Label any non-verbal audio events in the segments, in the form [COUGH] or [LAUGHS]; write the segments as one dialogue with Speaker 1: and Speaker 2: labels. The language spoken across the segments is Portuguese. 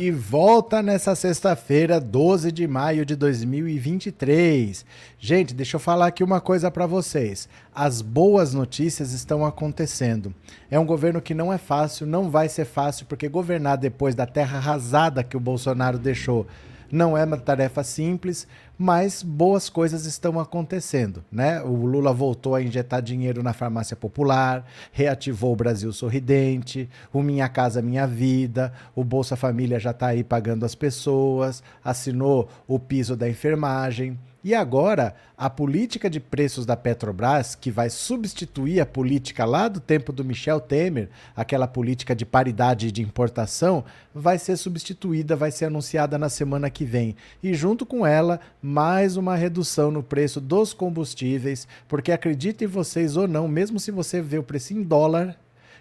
Speaker 1: E volta nessa sexta-feira, 12 de maio de 2023. Gente, deixa eu falar aqui uma coisa para vocês. As boas notícias estão acontecendo. É um governo que não é fácil, não vai ser fácil, porque governar depois da terra arrasada que o Bolsonaro deixou não é uma tarefa simples, mas boas coisas estão acontecendo, né? O Lula voltou a injetar dinheiro na farmácia popular, reativou o Brasil Sorridente, o Minha Casa Minha Vida, o Bolsa Família já está aí pagando as pessoas, assinou o piso da enfermagem. E agora, a política de preços da Petrobras, que vai substituir a política lá do tempo do Michel Temer, aquela política de paridade de importação, vai ser substituída, vai ser anunciada na semana que vem. E junto com ela, mais uma redução no preço dos combustíveis, porque acreditem vocês ou não, mesmo se você vê o preço em dólar,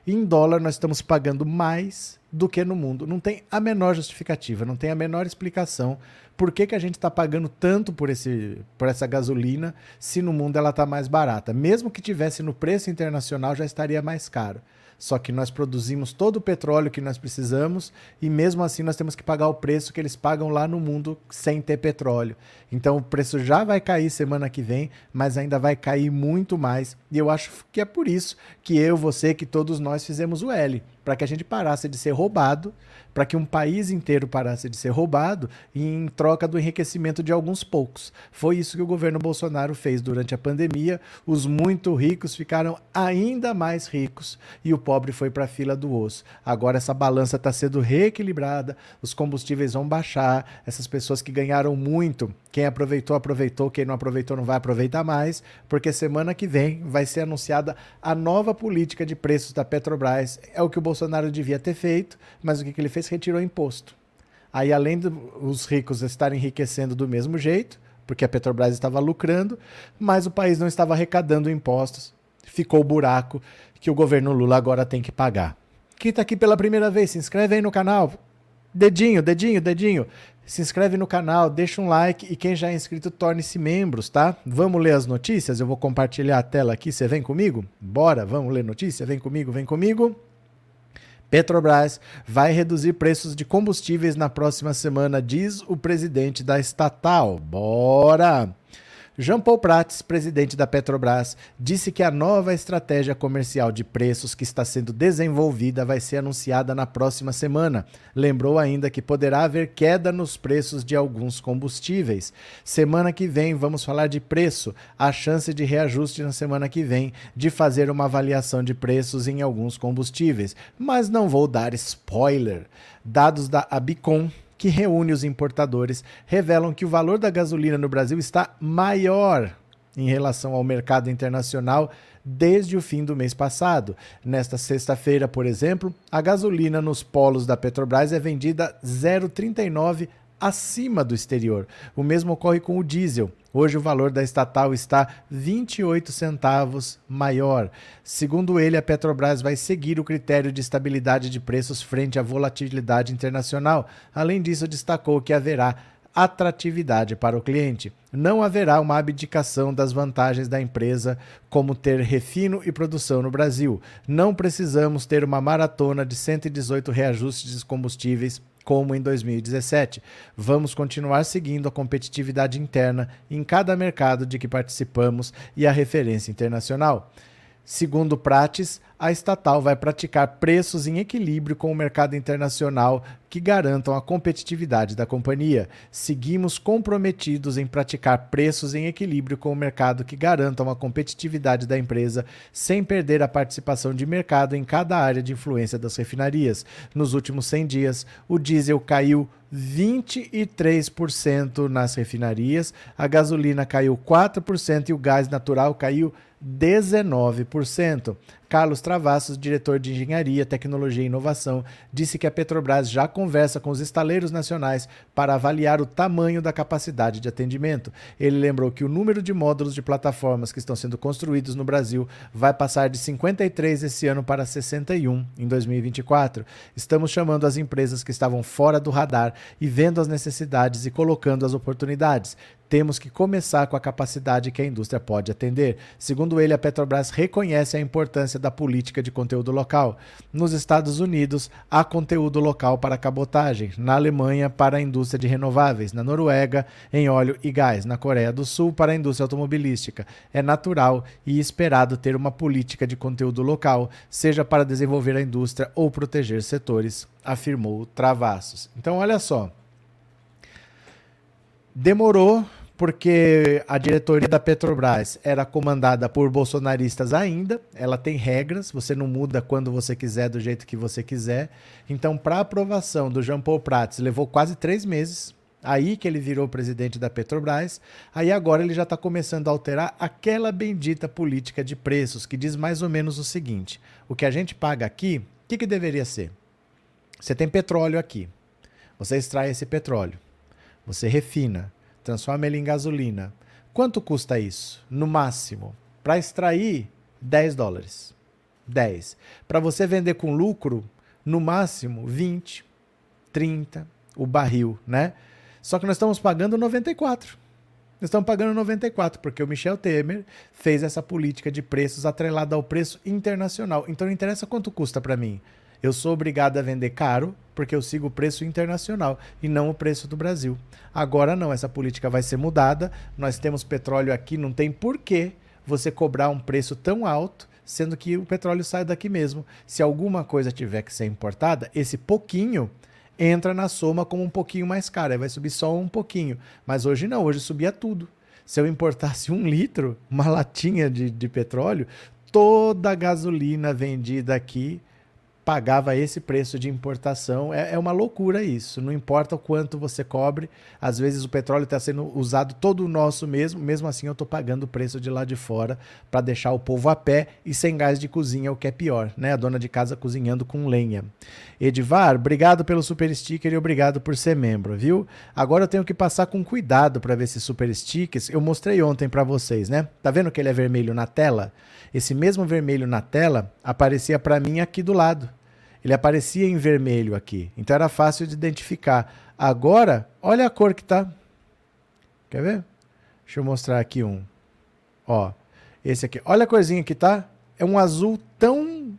Speaker 1: em dólar nós estamos pagando mais do que no mundo. Não tem a menor justificativa, não tem a menor explicação por que, que a gente está pagando tanto por, esse, por essa gasolina se no mundo ela está mais barata. Mesmo que tivesse no preço internacional, já estaria mais caro. Só que nós produzimos todo o petróleo que nós precisamos e mesmo assim nós temos que pagar o preço que eles pagam lá no mundo sem ter petróleo. Então o preço já vai cair semana que vem, mas ainda vai cair muito mais. E eu acho que é por isso que eu, você, que todos nós fizemos o L, para que a gente parasse de ser roubado, para que um país inteiro parasse de ser roubado em troca do enriquecimento de alguns poucos. Foi isso que o governo Bolsonaro fez durante a pandemia. Os muito ricos ficaram ainda mais ricos e o pobre foi para a fila do osso. Agora essa balança está sendo reequilibrada, os combustíveis vão baixar, essas pessoas que ganharam muito, quem aproveitou, aproveitou, quem não aproveitou não vai aproveitar mais, porque semana que vem vai ser anunciada a nova política de preços da Petrobras. É o que o Bolsonaro devia ter feito, mas o que, que ele fez? retirou imposto. Aí, além dos ricos estarem enriquecendo do mesmo jeito, porque a Petrobras estava lucrando, mas o país não estava arrecadando impostos. Ficou o buraco que o governo Lula agora tem que pagar. Quem está aqui pela primeira vez, se inscreve aí no canal. Dedinho, dedinho, dedinho. Se inscreve no canal, deixa um like e quem já é inscrito, torne-se membros, tá? Vamos ler as notícias? Eu vou compartilhar a tela aqui. Você vem comigo? Bora, vamos ler notícia? Vem comigo, vem comigo. Petrobras vai reduzir preços de combustíveis na próxima semana, diz o presidente da estatal. Bora! Jean Paul Prats, presidente da Petrobras, disse que a nova estratégia comercial de preços que está sendo desenvolvida vai ser anunciada na próxima semana. Lembrou ainda que poderá haver queda nos preços de alguns combustíveis. Semana que vem vamos falar de preço, a chance de reajuste na semana que vem, de fazer uma avaliação de preços em alguns combustíveis, mas não vou dar spoiler. Dados da Abicom que reúne os importadores, revelam que o valor da gasolina no Brasil está maior em relação ao mercado internacional desde o fim do mês passado. Nesta sexta-feira, por exemplo, a gasolina nos polos da Petrobras é vendida 0,39 acima do exterior. O mesmo ocorre com o diesel. Hoje o valor da estatal está 28 centavos maior. Segundo ele, a Petrobras vai seguir o critério de estabilidade de preços frente à volatilidade internacional. Além disso, destacou que haverá atratividade para o cliente. Não haverá uma abdicação das vantagens da empresa, como ter refino e produção no Brasil. Não precisamos ter uma maratona de 118 reajustes de combustíveis como em 2017. Vamos continuar seguindo a competitividade interna em cada mercado de que participamos e a referência internacional. Segundo Prates, a estatal vai praticar preços em equilíbrio com o mercado internacional que garantam a competitividade da companhia. Seguimos comprometidos em praticar preços em equilíbrio com o mercado que garantam a competitividade da empresa, sem perder a participação de mercado em cada área de influência das refinarias. Nos últimos 100 dias, o diesel caiu 23% nas refinarias, a gasolina caiu 4% e o gás natural caiu 19%. Carlos Travassos, diretor de Engenharia, Tecnologia e Inovação, disse que a Petrobras já conversa com os estaleiros nacionais para avaliar o tamanho da capacidade de atendimento. Ele lembrou que o número de módulos de plataformas que estão sendo construídos no Brasil vai passar de 53 esse ano para 61 em 2024. Estamos chamando as empresas que estavam fora do radar e vendo as necessidades e colocando as oportunidades. temos que começar com a capacidade que a indústria pode atender. Segundo ele, a Petrobras reconhece a importância da política de conteúdo local. Nos Estados Unidos, há conteúdo local para cabotagem. Na Alemanha, para a indústria de renováveis. Na Noruega, em óleo e gás. Na Coreia do Sul, para a indústria automobilística. É natural e esperado ter uma política de conteúdo local, seja para desenvolver a indústria ou proteger setores, afirmou Travassos. Então, olha só. Demorou porque a diretoria da Petrobras era comandada por bolsonaristas ainda, ela tem regras, você não muda quando você quiser, do jeito que você quiser. Então, para aprovação do Jean Paul Prats, levou quase três meses, aí que ele virou presidente da Petrobras, aí agora ele já está começando a alterar aquela bendita política de preços, que diz mais ou menos o seguinte, o que a gente paga aqui, o que, que deveria ser? Você tem petróleo aqui, você extrai esse petróleo, você refina, transforma ele em gasolina. Quanto custa isso? No máximo, para extrair 10 dólares. 10. Para você vender com lucro, no máximo 20, 30 o barril, né? Só que nós estamos pagando 94. Nós estamos pagando 94 porque o Michel Temer fez essa política de preços atrelada ao preço internacional. Então não interessa quanto custa para mim. Eu sou obrigado a vender caro porque eu sigo o preço internacional e não o preço do Brasil. Agora não, essa política vai ser mudada. Nós temos petróleo aqui, não tem porquê você cobrar um preço tão alto, sendo que o petróleo sai daqui mesmo. Se alguma coisa tiver que ser importada, esse pouquinho entra na soma como um pouquinho mais caro. Aí vai subir só um pouquinho. Mas hoje não, hoje subia tudo. Se eu importasse [LAUGHS] um litro, uma latinha de, de petróleo, toda a gasolina vendida aqui pagava esse preço de importação. É, é, uma loucura isso. Não importa o quanto você cobre, às vezes o petróleo está sendo usado todo o nosso mesmo, mesmo assim eu estou pagando o preço de lá de fora para deixar o povo a pé e sem gás de cozinha, o que é pior, né? A dona de casa cozinhando com lenha. Edivar, obrigado pelo super sticker e obrigado por ser membro, viu? Agora eu tenho que passar com cuidado para ver esses super stickers. Eu mostrei ontem para vocês, né? Tá vendo que ele é vermelho na tela? Esse mesmo vermelho na tela aparecia para mim aqui do lado ele aparecia em vermelho aqui. Então era fácil de identificar. Agora, olha a cor que tá. Quer ver? Deixa eu mostrar aqui um. Ó, esse aqui. Olha a corzinha que tá. É um azul tão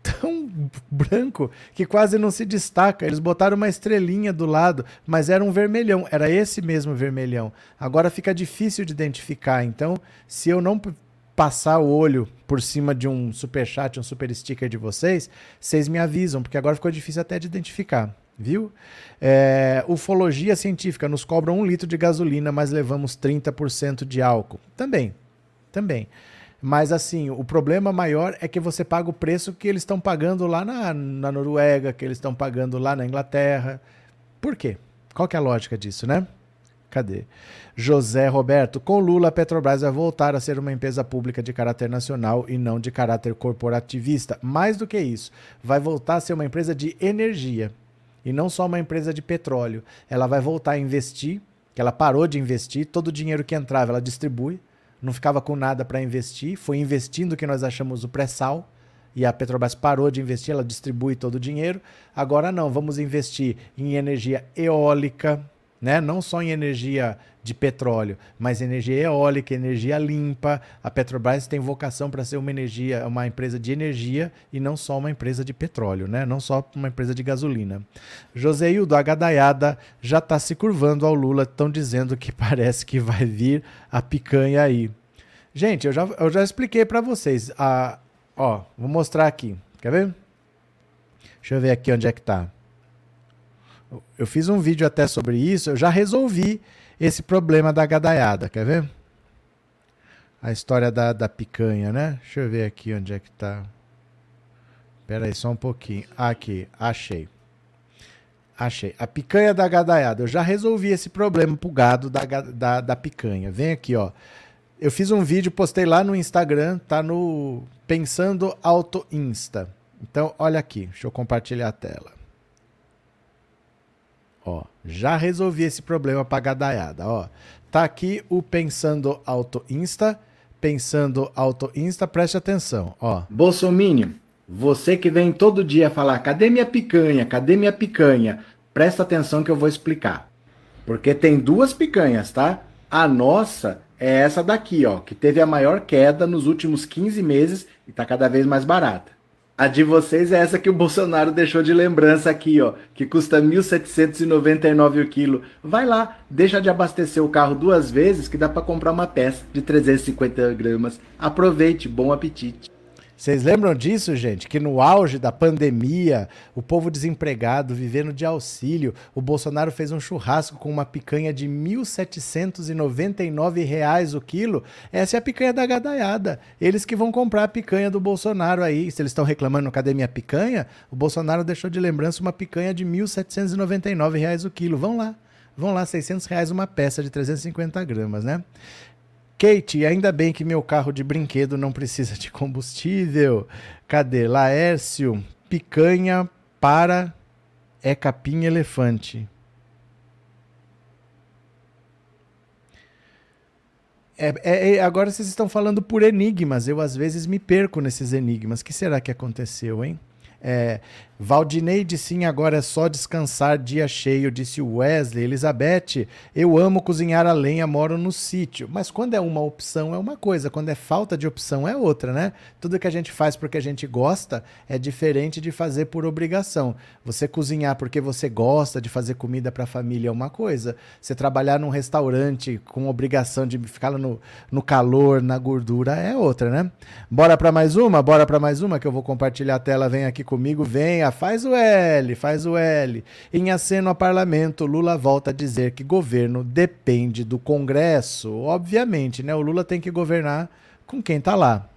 Speaker 1: tão branco que quase não se destaca. Eles botaram uma estrelinha do lado, mas era um vermelhão. Era esse mesmo vermelhão. Agora fica difícil de identificar. Então, se eu não passar o olho por cima de um super chat, um super sticker de vocês, vocês me avisam, porque agora ficou difícil até de identificar. Viu? É, ufologia científica nos cobra um litro de gasolina, mas levamos 30% de álcool. Também, também. Mas assim, o problema maior é que você paga o preço que eles estão pagando lá na, na Noruega, que eles estão pagando lá na Inglaterra. Por quê? Qual que é a lógica disso, né? Cadê? José Roberto, com Lula, a Petrobras vai voltar a ser uma empresa pública de caráter nacional e não de caráter corporativista. Mais do que isso, vai voltar a ser uma empresa de energia e não só uma empresa de petróleo. Ela vai voltar a investir, que ela parou de investir, todo o dinheiro que entrava ela distribui, não ficava com nada para investir, foi investindo que nós achamos o pré-sal e a Petrobras parou de investir, ela distribui todo o dinheiro. Agora não, vamos investir em energia eólica, né? não só em energia de petróleo, mas energia eólica, energia limpa. A Petrobras tem vocação para ser uma energia, uma empresa de energia e não só uma empresa de petróleo, né? não só uma empresa de gasolina. Joseildo, a gadaiada já está se curvando ao Lula, estão dizendo que [LAUGHS] parece que vai vir a picanha aí. Gente, eu já, eu já expliquei para vocês. A, ó, vou mostrar aqui. Quer ver? Deixa eu ver aqui onde é que está. Eu fiz um vídeo até sobre isso, eu já resolvi esse problema da gadaiada, quer ver? A história da, da picanha, né? Deixa eu ver aqui onde é que tá. Pera aí, só um pouquinho. Aqui, achei. Achei. A picanha da gadaiada. Eu já resolvi esse problema pro gado da, da, da picanha. Vem aqui, ó. Eu fiz um vídeo, postei lá no Instagram, tá no Pensando Auto Insta. Então, olha aqui, deixa eu compartilhar a tela. Ó, já resolvi esse problema para gadaiada, ó. Tá aqui o Pensando Auto Insta, Pensando Auto Insta, preste atenção, ó.
Speaker 2: Bolsominion, você que vem todo dia falar, cadê minha picanha? Cadê minha picanha? Presta atenção que eu vou explicar. Porque tem duas picanhas, tá? A nossa é essa daqui, ó, que teve a maior queda nos últimos 15 meses e está cada vez mais barata. A de vocês é essa que o Bolsonaro deixou de lembrança aqui, ó, que custa 1.799 o quilo. Vai lá, deixa de abastecer o carro duas vezes que dá para comprar uma peça de 350 gramas. Aproveite, bom apetite.
Speaker 1: Vocês lembram disso, gente? Que no auge da pandemia, o povo desempregado, vivendo de auxílio, o Bolsonaro fez um churrasco com uma picanha de R$ 1.799 o quilo. Essa é a picanha da gadaiada. Eles que vão comprar a picanha do Bolsonaro aí. Se eles estão reclamando, cadê minha picanha? O Bolsonaro deixou de lembrança uma picanha de R$ 1.799 o quilo. Vão lá. Vão lá, 600 reais uma peça de 350 gramas, né? Kate, ainda bem que meu carro de brinquedo não precisa de combustível. Cadê? Laércio, picanha para é capim elefante. É, é, é, agora vocês estão falando por enigmas. Eu às vezes me perco nesses enigmas. O que será que aconteceu, hein? É, Valdineide, sim, agora é só descansar, dia cheio, disse Wesley. Elizabeth, eu amo cozinhar a lenha, moro no sítio. Mas quando é uma opção é uma coisa, quando é falta de opção é outra, né? Tudo que a gente faz porque a gente gosta é diferente de fazer por obrigação. Você cozinhar porque você gosta de fazer comida para a família é uma coisa. Você trabalhar num restaurante com obrigação de ficar no, no calor, na gordura é outra, né? Bora para mais uma? Bora para mais uma que eu vou compartilhar a tela. Vem aqui comigo, vem faz o L, faz o L. Em aceno a parlamento, Lula volta a dizer que governo depende do Congresso. Obviamente, né? O Lula tem que governar com quem está lá.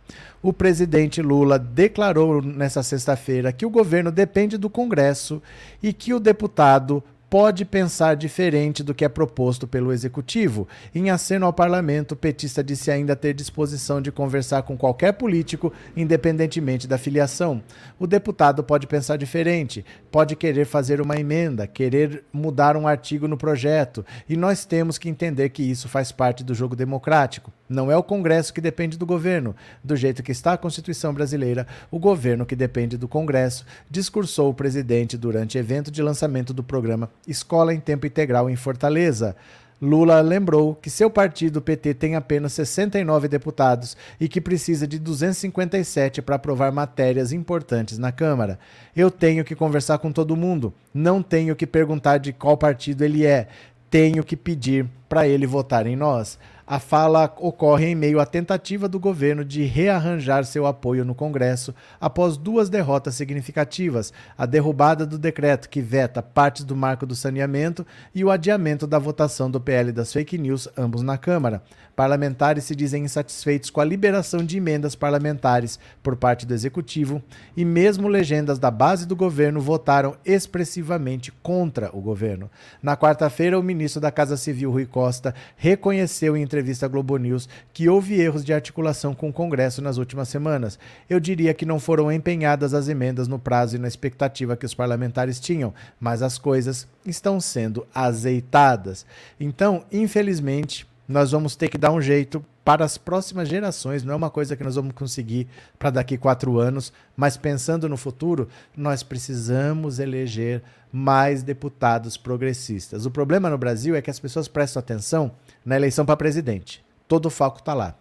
Speaker 1: O presidente Lula declarou nessa sexta-feira que o governo depende do Congresso e que o deputado pode pensar diferente do que é proposto pelo executivo. Em aceno ao parlamento, o petista disse ainda ter disposição de conversar com qualquer político, independentemente da filiação. O deputado pode pensar diferente, pode querer fazer uma emenda, querer mudar um artigo no projeto, e nós temos que entender que isso faz parte do jogo democrático. Não é o Congresso que depende do governo. Do jeito que está a Constituição brasileira, o governo que depende do Congresso, discursou o presidente durante evento de lançamento do programa Escola em Tempo Integral em Fortaleza. Lula lembrou que seu partido, PT, tem apenas 69 deputados e que precisa de 257 para aprovar matérias importantes na Câmara. Eu tenho que conversar com todo mundo, não tenho que perguntar de qual partido ele é, tenho que pedir para ele votar em nós. A fala ocorre em meio à tentativa do governo de rearranjar seu apoio no Congresso após duas derrotas significativas: a derrubada do decreto que veta partes do marco do saneamento e o adiamento da votação do PL das fake news, ambos na Câmara. Parlamentares se dizem insatisfeitos com a liberação de emendas parlamentares por parte do executivo e mesmo legendas da base do governo votaram expressivamente contra o governo. Na quarta-feira, o ministro da Casa Civil, Rui Costa, reconheceu em à Globo News que houve erros de articulação com o Congresso nas últimas semanas. Eu diria que não foram empenhadas as emendas no prazo e na expectativa que os parlamentares tinham, mas as coisas estão sendo azeitadas. Então, infelizmente, nós vamos ter que dar um jeito para as próximas gerações. Não é uma coisa que nós vamos conseguir para daqui quatro anos, mas pensando no futuro, nós precisamos eleger mais deputados progressistas. O problema no Brasil é que as pessoas prestam atenção na eleição para presidente. Todo o foco está lá.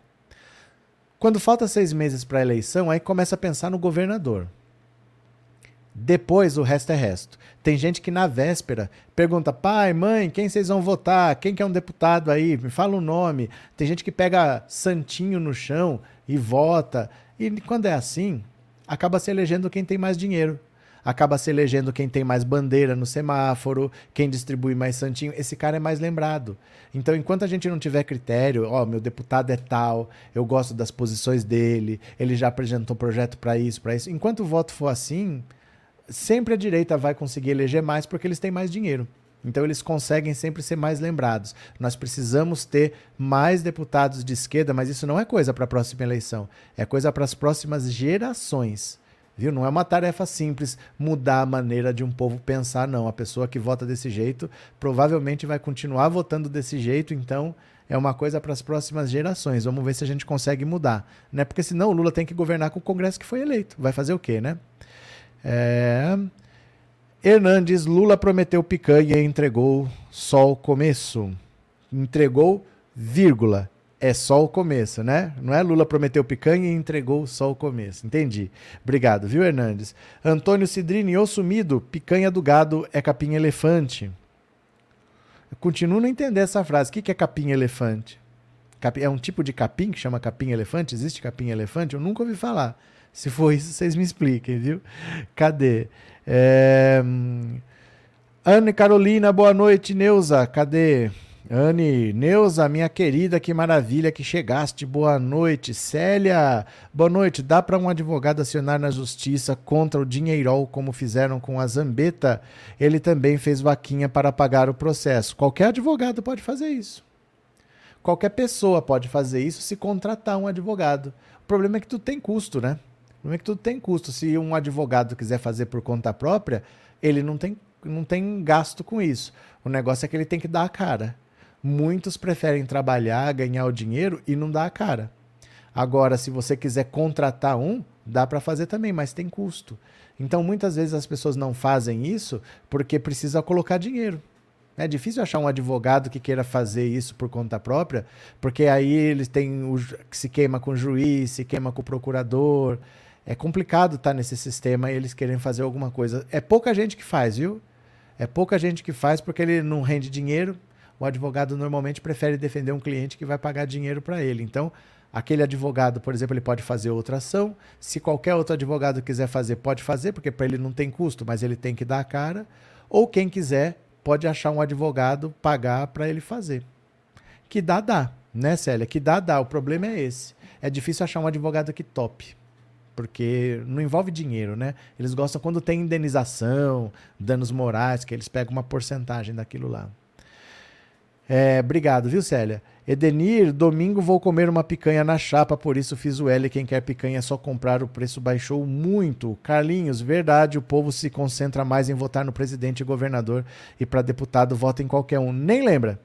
Speaker 1: Quando falta seis meses para a eleição, aí começa a pensar no governador. Depois o resto é resto. Tem gente que na véspera pergunta: pai, mãe, quem vocês vão votar? Quem que é um deputado aí? Me fala o um nome. Tem gente que pega santinho no chão e vota. E quando é assim, acaba se elegendo quem tem mais dinheiro. Acaba se elegendo quem tem mais bandeira no semáforo, quem distribui mais santinho. Esse cara é mais lembrado. Então, enquanto a gente não tiver critério, ó, meu deputado é tal, eu gosto das posições dele, ele já apresentou projeto para isso, para isso. Enquanto o voto for assim, sempre a direita vai conseguir eleger mais porque eles têm mais dinheiro. Então eles conseguem sempre ser mais lembrados. Nós precisamos ter mais deputados de esquerda, mas isso não é coisa para a próxima eleição, é coisa para as próximas gerações. Viu? Não é uma tarefa simples mudar a maneira de um povo pensar, não. A pessoa que vota desse jeito provavelmente vai continuar votando desse jeito, então é uma coisa para as próximas gerações. Vamos ver se a gente consegue mudar. Né? Porque senão o Lula tem que governar com o Congresso que foi eleito. Vai fazer o quê, né? É... Hernandes, Lula prometeu picanha e entregou só o começo. Entregou vírgula. É só o começo, né? Não é Lula prometeu picanha e entregou só o começo. Entendi. Obrigado, viu, Hernandes? Antônio Cidrini, ô sumido, picanha do gado é capim elefante. Eu continuo não entender essa frase. O que é capim elefante? É um tipo de capim que chama capim elefante? Existe capim elefante? Eu nunca ouvi falar. Se for isso, vocês me expliquem, viu? Cadê? É... Anne Carolina, boa noite. Neuza, cadê? Anne, Neuza, minha querida, que maravilha que chegaste. Boa noite. Célia, boa noite. Dá para um advogado acionar na justiça contra o Dinheirol, como fizeram com a Zambeta? Ele também fez vaquinha para pagar o processo. Qualquer advogado pode fazer isso. Qualquer pessoa pode fazer isso se contratar um advogado. O problema é que tudo tem custo, né? O problema é que tudo tem custo. Se um advogado quiser fazer por conta própria, ele não tem, não tem gasto com isso. O negócio é que ele tem que dar a cara. Muitos preferem trabalhar, ganhar o dinheiro e não dar a cara. Agora, se você quiser contratar um, dá para fazer também, mas tem custo. Então, muitas vezes as pessoas não fazem isso porque precisa colocar dinheiro. É difícil achar um advogado que queira fazer isso por conta própria, porque aí eles têm o que se queima com o juiz, se queima com o procurador. É complicado estar tá nesse sistema e eles querem fazer alguma coisa. É pouca gente que faz, viu? É pouca gente que faz porque ele não rende dinheiro, o advogado normalmente prefere defender um cliente que vai pagar dinheiro para ele. Então, aquele advogado, por exemplo, ele pode fazer outra ação. Se qualquer outro advogado quiser fazer, pode fazer, porque para ele não tem custo, mas ele tem que dar a cara. Ou quem quiser pode achar um advogado, pagar para ele fazer. Que dá, dá, né, Célia? Que dá, dá. O problema é esse. É difícil achar um advogado que top porque não envolve dinheiro, né? Eles gostam quando tem indenização, danos morais, que eles pegam uma porcentagem daquilo lá. É, obrigado, viu, Célia? Edenir, domingo vou comer uma picanha na chapa, por isso fiz o L. Quem quer picanha é só comprar, o preço baixou muito. Carlinhos, verdade, o povo se concentra mais em votar no presidente e governador e para deputado vota em qualquer um. Nem lembra.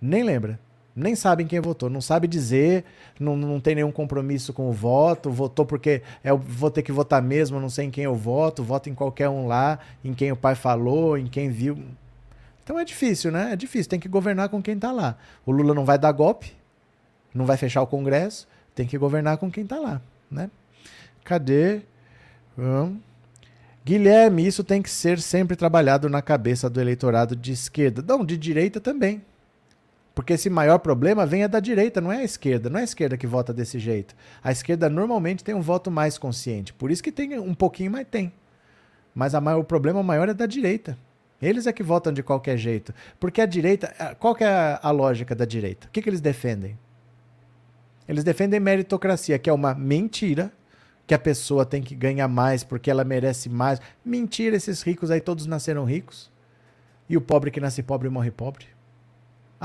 Speaker 1: Nem lembra. Nem sabem quem votou, não sabe dizer, não, não tem nenhum compromisso com o voto, votou porque é, vou ter que votar mesmo, não sei em quem eu voto, voto em qualquer um lá, em quem o pai falou, em quem viu. Então é difícil, né? É difícil, tem que governar com quem está lá. O Lula não vai dar golpe, não vai fechar o Congresso, tem que governar com quem está lá, né? Cadê? Hum. Guilherme, isso tem que ser sempre trabalhado na cabeça do eleitorado de esquerda. Não, de direita também. Porque esse maior problema vem é da direita, não é a esquerda. Não é a esquerda que vota desse jeito. A esquerda normalmente tem um voto mais consciente. Por isso que tem um pouquinho, mas tem. Mas maior, o problema maior é da direita. Eles é que votam de qualquer jeito. Porque a direita. Qual que é a lógica da direita? O que, que eles defendem? Eles defendem meritocracia, que é uma mentira, que a pessoa tem que ganhar mais porque ela merece mais. Mentira, esses ricos aí todos nasceram ricos. E o pobre que nasce pobre morre pobre.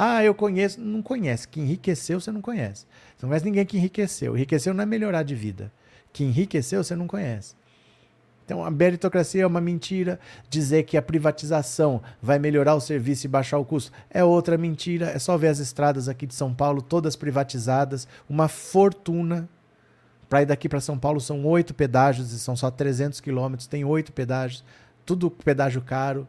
Speaker 1: Ah, eu conheço. Não conhece. Que enriqueceu, você não conhece. Você não conhece ninguém que enriqueceu. Enriqueceu não é melhorar de vida. Que enriqueceu, você não conhece. Então, a meritocracia é uma mentira. Dizer que a privatização vai melhorar o serviço e baixar o custo é outra mentira. É só ver as estradas aqui de São Paulo, todas privatizadas, uma fortuna. Para ir daqui para São Paulo são oito pedágios e são só 300 quilômetros, tem oito pedágios, tudo pedágio caro.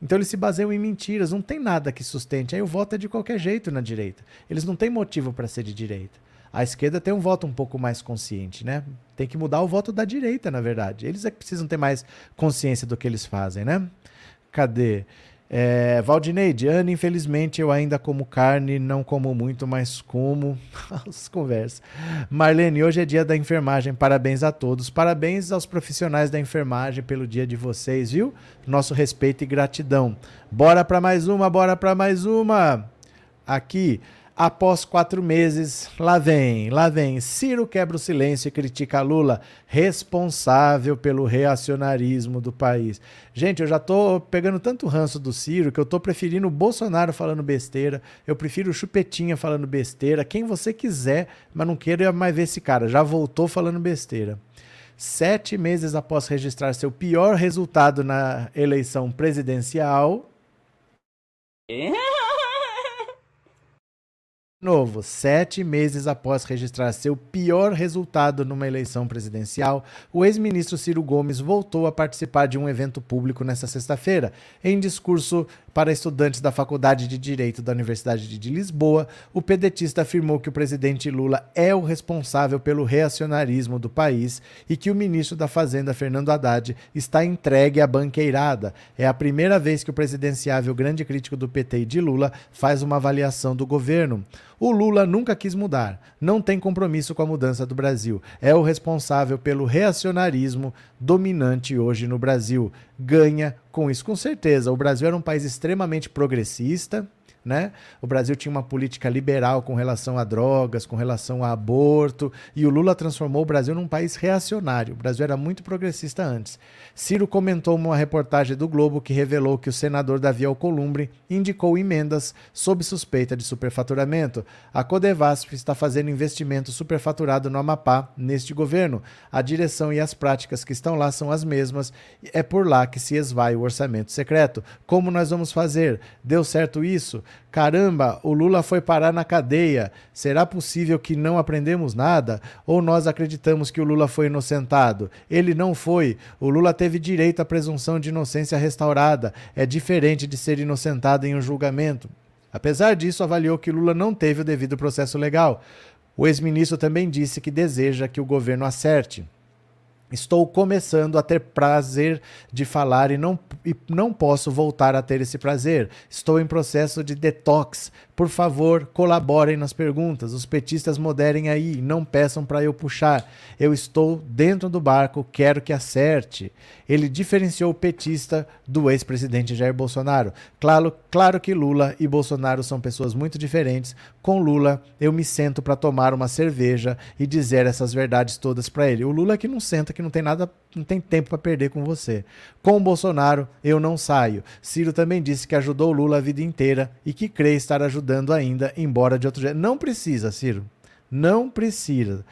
Speaker 1: Então eles se baseiam em mentiras, não tem nada que sustente. Aí o voto é de qualquer jeito na direita. Eles não têm motivo para ser de direita. A esquerda tem um voto um pouco mais consciente, né? Tem que mudar o voto da direita, na verdade. Eles é que precisam ter mais consciência do que eles fazem, né? Cadê? É, Valdineide, Ana, infelizmente eu ainda como carne, não como muito, mas como. [LAUGHS] As conversas. Marlene, hoje é dia da enfermagem. Parabéns a todos. Parabéns aos profissionais da enfermagem pelo dia de vocês, viu? Nosso respeito e gratidão. Bora para mais uma, bora para mais uma. Aqui, Após quatro meses, lá vem, lá vem. Ciro quebra o silêncio e critica Lula, responsável pelo reacionarismo do país. Gente, eu já tô pegando tanto ranço do Ciro que eu tô preferindo o Bolsonaro falando besteira, eu prefiro o Chupetinha falando besteira, quem você quiser, mas não queira mais ver esse cara. Já voltou falando besteira. Sete meses após registrar seu pior resultado na eleição presidencial. Novo, sete meses após registrar seu pior resultado numa eleição presidencial, o ex-ministro Ciro Gomes voltou a participar de um evento público nesta sexta-feira. Em discurso para estudantes da Faculdade de Direito da Universidade de Lisboa, o pedetista afirmou que o presidente Lula é o responsável pelo reacionarismo do país e que o ministro da Fazenda, Fernando Haddad, está entregue à banqueirada. É a primeira vez que o presidenciável grande crítico do PT e de Lula faz uma avaliação do governo. O Lula nunca quis mudar, não tem compromisso com a mudança do Brasil. É o responsável pelo reacionarismo dominante hoje no Brasil. Ganha com isso, com certeza. O Brasil era um país extremamente progressista, né? O Brasil tinha uma política liberal com relação a drogas, com relação a aborto, e o Lula transformou o Brasil num país reacionário. O Brasil era muito progressista antes. Ciro comentou uma reportagem do Globo que revelou que o senador Davi Alcolumbre indicou emendas sob suspeita de superfaturamento. A Codevasf está fazendo investimento superfaturado no Amapá neste governo. A direção e as práticas que estão lá são as mesmas. É por lá que se esvai o orçamento secreto. Como nós vamos fazer? Deu certo isso? Caramba, o Lula foi parar na cadeia. Será possível que não aprendemos nada? Ou nós acreditamos que o Lula foi inocentado? Ele não foi. O Lula teve direito à presunção de inocência restaurada. É diferente de ser inocentado em um julgamento. Apesar disso, avaliou que Lula não teve o devido processo legal. O ex-ministro também disse que deseja que o governo acerte. Estou começando a ter prazer de falar e não, e não posso voltar a ter esse prazer. Estou em processo de detox. Por favor, colaborem nas perguntas. Os petistas moderem aí, não peçam para eu puxar. Eu estou dentro do barco, quero que acerte. Ele diferenciou o petista do ex-presidente Jair Bolsonaro. Claro, claro que Lula e Bolsonaro são pessoas muito diferentes. Com Lula, eu me sento para tomar uma cerveja e dizer essas verdades todas para ele. O Lula que não senta, que não tem nada, não tem tempo para perder com você. Com o Bolsonaro, eu não saio. Ciro também disse que ajudou Lula a vida inteira e que crê estar ajudando ainda, embora de outro jeito. Não precisa, Ciro. Não precisa.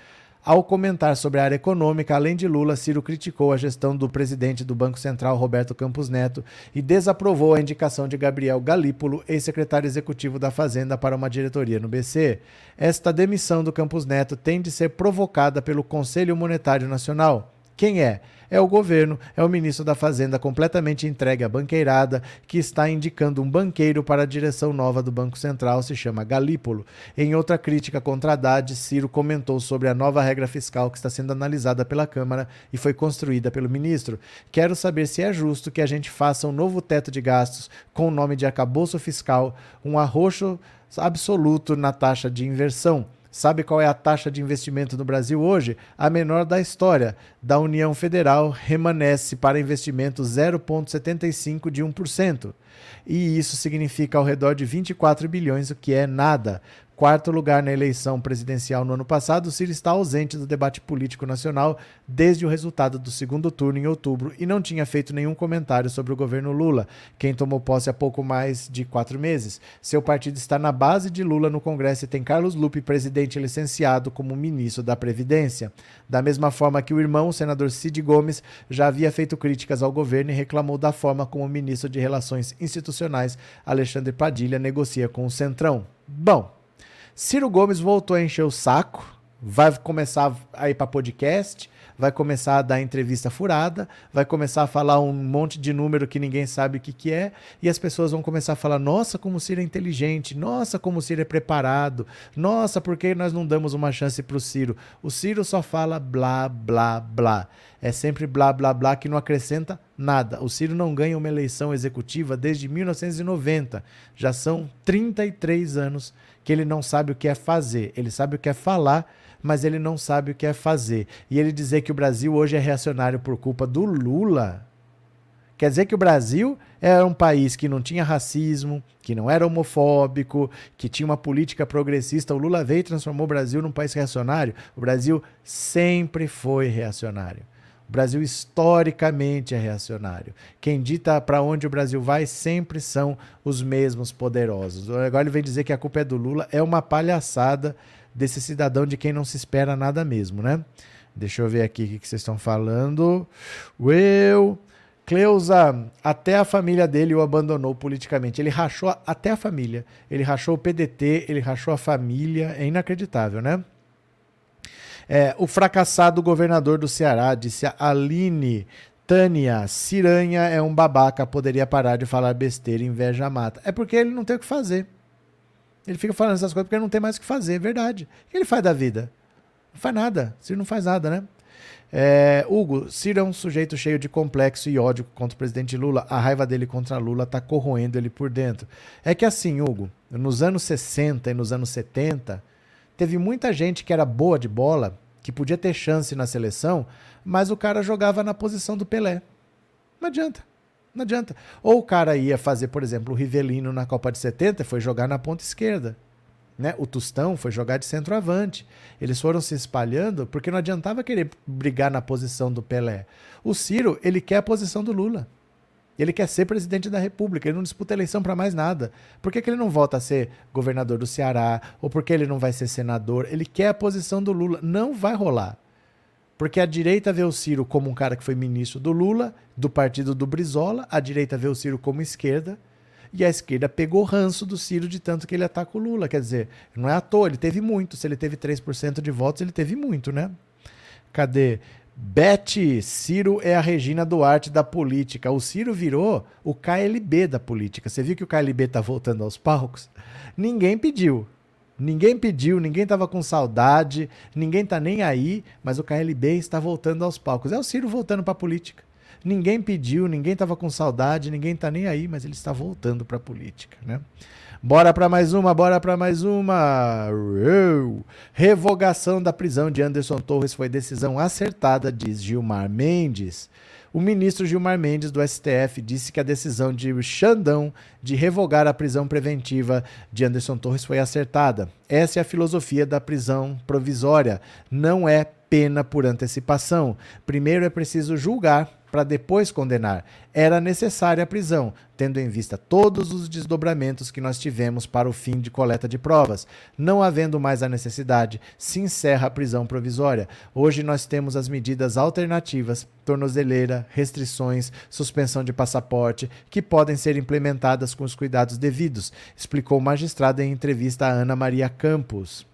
Speaker 1: Ao comentar sobre a área econômica, além de Lula, Ciro criticou a gestão do presidente do Banco Central, Roberto Campos Neto, e desaprovou a indicação de Gabriel Galípolo, ex-secretário executivo da Fazenda, para uma diretoria no BC. Esta demissão do Campos Neto tem de ser provocada pelo Conselho Monetário Nacional. Quem é? é o governo, é o ministro da Fazenda completamente entregue à banqueirada, que está indicando um banqueiro para a direção nova do Banco Central, se chama Galípolo. Em outra crítica contra Haddad, Ciro comentou sobre a nova regra fiscal que está sendo analisada pela Câmara e foi construída pelo ministro. Quero saber se é justo que a gente faça um novo teto de gastos com o nome de arcabouço fiscal, um arroxo absoluto na taxa de inversão. Sabe qual é a taxa de investimento no Brasil hoje? A menor da história. Da União Federal remanesce para investimento 0,75 de 1%. E isso significa ao redor de 24 bilhões, o que é nada. Quarto lugar na eleição presidencial no ano passado, Ciro está ausente do debate político nacional desde o resultado do segundo turno em outubro e não tinha feito nenhum comentário sobre o governo Lula, quem tomou posse há pouco mais de quatro meses. Seu partido está na base de Lula no Congresso e tem Carlos Lupe, presidente licenciado, como ministro da Previdência. Da mesma forma que o irmão, o senador Cid Gomes, já havia feito críticas ao governo e reclamou da forma como o ministro de Relações Institucionais, Alexandre Padilha, negocia com o Centrão. Bom. Ciro Gomes voltou a encher o saco, vai começar a ir para podcast, vai começar a dar entrevista furada, vai começar a falar um monte de número que ninguém sabe o que, que é, e as pessoas vão começar a falar: nossa, como o Ciro é inteligente, nossa, como o Ciro é preparado, nossa, por que nós não damos uma chance para o Ciro? O Ciro só fala blá, blá, blá. É sempre blá, blá, blá que não acrescenta nada. O Ciro não ganha uma eleição executiva desde 1990. Já são 33 anos que ele não sabe o que é fazer. Ele sabe o que é falar, mas ele não sabe o que é fazer. E ele dizer que o Brasil hoje é reacionário por culpa do Lula. Quer dizer que o Brasil era um país que não tinha racismo, que não era homofóbico, que tinha uma política progressista. O Lula veio e transformou o Brasil num país reacionário. O Brasil sempre foi reacionário. O Brasil historicamente é reacionário. Quem dita para onde o Brasil vai sempre são os mesmos poderosos. Agora ele vem dizer que a culpa é do Lula. É uma palhaçada desse cidadão de quem não se espera nada mesmo, né? Deixa eu ver aqui o que vocês estão falando. Eu Cleusa, até a família dele o abandonou politicamente. Ele rachou até a família. Ele rachou o PDT, ele rachou a família. É inacreditável, né? É, o fracassado governador do Ceará, disse a Aline Tânia, Ciranha é um babaca, poderia parar de falar besteira, inveja mata. É porque ele não tem o que fazer. Ele fica falando essas coisas porque não tem mais o que fazer, é verdade. O que ele faz da vida? Não faz nada. Ciro não faz nada, né? É, Hugo, Ciro é um sujeito cheio de complexo e ódio contra o presidente Lula. A raiva dele contra Lula está corroendo ele por dentro. É que assim, Hugo, nos anos 60 e nos anos 70, teve muita gente que era boa de bola, que podia ter chance na seleção, mas o cara jogava na posição do Pelé. Não adianta. Não adianta. Ou o cara ia fazer, por exemplo, o Rivelino na Copa de 70 foi jogar na ponta esquerda. Né? O Tostão foi jogar de centroavante. Eles foram se espalhando porque não adiantava querer brigar na posição do Pelé. O Ciro, ele quer a posição do Lula. Ele quer ser presidente da República, ele não disputa eleição para mais nada. Por que, que, ele não volta a ser governador do Ceará? Ou por que ele não vai ser senador? Ele quer a posição do Lula. Não vai rolar. Porque a direita vê o Ciro como um cara que foi ministro do Lula, do partido do Brizola, a direita vê o Ciro como esquerda, e a esquerda pegou ranço do Ciro de tanto que ele ataca o Lula. Quer dizer, não é à toa, ele teve muito. Se ele teve 3% de votos, ele teve muito, né? Cadê? Beth, Ciro é a Regina Duarte da política. O Ciro virou o KLB da política. Você viu que o KLB tá voltando aos palcos? Ninguém pediu. Ninguém pediu, ninguém estava com saudade, ninguém está nem aí, mas o KLB está voltando aos palcos. É o Ciro voltando para a política. Ninguém pediu, ninguém estava com saudade, ninguém está nem aí, mas ele está voltando para a política, né? Bora para mais uma, bora para mais uma. Revogação da prisão de Anderson Torres foi decisão acertada, diz Gilmar Mendes. O ministro Gilmar Mendes, do STF, disse que a decisão de Xandão de revogar a prisão preventiva de Anderson Torres foi acertada. Essa é a filosofia da prisão provisória. Não é pena por antecipação. Primeiro é preciso julgar para depois condenar. Era necessária a prisão, tendo em vista todos os desdobramentos que nós tivemos para o fim de coleta de provas. Não havendo mais a necessidade, se encerra a prisão provisória. Hoje nós temos as medidas alternativas, tornozeleira, restrições, suspensão de passaporte, que podem ser implementadas com os cuidados devidos, explicou o magistrado em entrevista a Ana Maria Campos.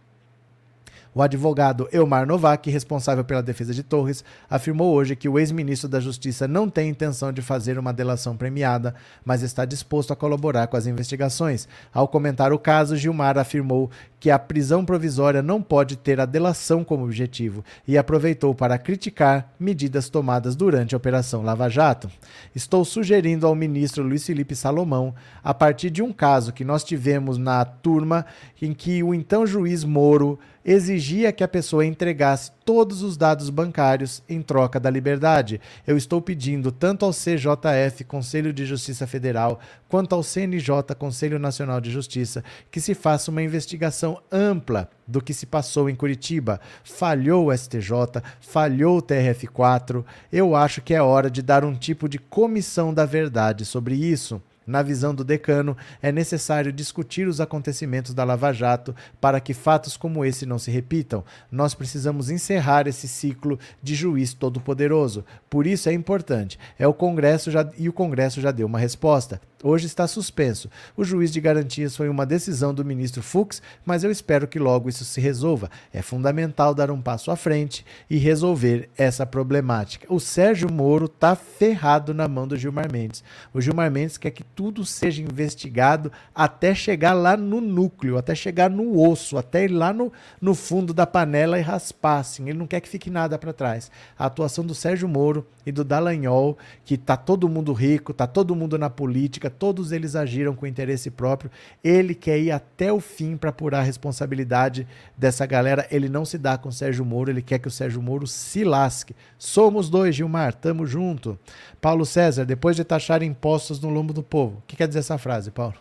Speaker 1: O advogado Elmar Novak, responsável pela defesa de Torres, afirmou hoje que o ex-ministro da Justiça não tem intenção de fazer uma delação premiada, mas está disposto a colaborar com as investigações. Ao comentar o caso, Gilmar afirmou que a prisão provisória não pode ter a delação como objetivo e aproveitou para criticar medidas tomadas durante a Operação Lava Jato. Estou sugerindo ao ministro Luiz Felipe Salomão, a partir de um caso que nós tivemos na turma em que o então juiz Moro exigia que a pessoa entregasse todos os dados bancários em troca da liberdade. Eu estou pedindo tanto ao CJF, Conselho de Justiça Federal, quanto ao CNJ, Conselho Nacional de Justiça, que se faça uma investigação ampla do que se passou em Curitiba. Falhou o STJ, falhou o TRF4. Eu acho que é hora de dar um tipo de comissão da verdade sobre isso. Na visão do decano, é necessário discutir os acontecimentos da Lava Jato para que fatos como esse não se repitam. Nós precisamos encerrar esse ciclo de juiz todo-poderoso. Por isso é importante. É o Congresso já, e o Congresso já deu uma resposta. Hoje está suspenso. O juiz de garantias foi uma decisão do ministro Fux, mas eu espero que logo isso se resolva. É fundamental dar um passo à frente e resolver essa problemática. O Sérgio Moro está ferrado na mão do Gilmar Mendes. O Gilmar Mendes quer que tudo seja investigado até chegar lá no núcleo, até chegar no osso, até ir lá no, no fundo da panela e raspar. Assim. Ele não quer que fique nada para trás. A atuação do Sérgio Moro e do Dallagnol, que tá todo mundo rico, tá todo mundo na política, todos eles agiram com interesse próprio. Ele quer ir até o fim para apurar a responsabilidade dessa galera. Ele não se dá com o Sérgio Moro, ele quer que o Sérgio Moro se lasque. Somos dois, Gilmar, tamo junto. Paulo César, depois de taxar impostos no lombo do povo. O que quer dizer essa frase, Paulo?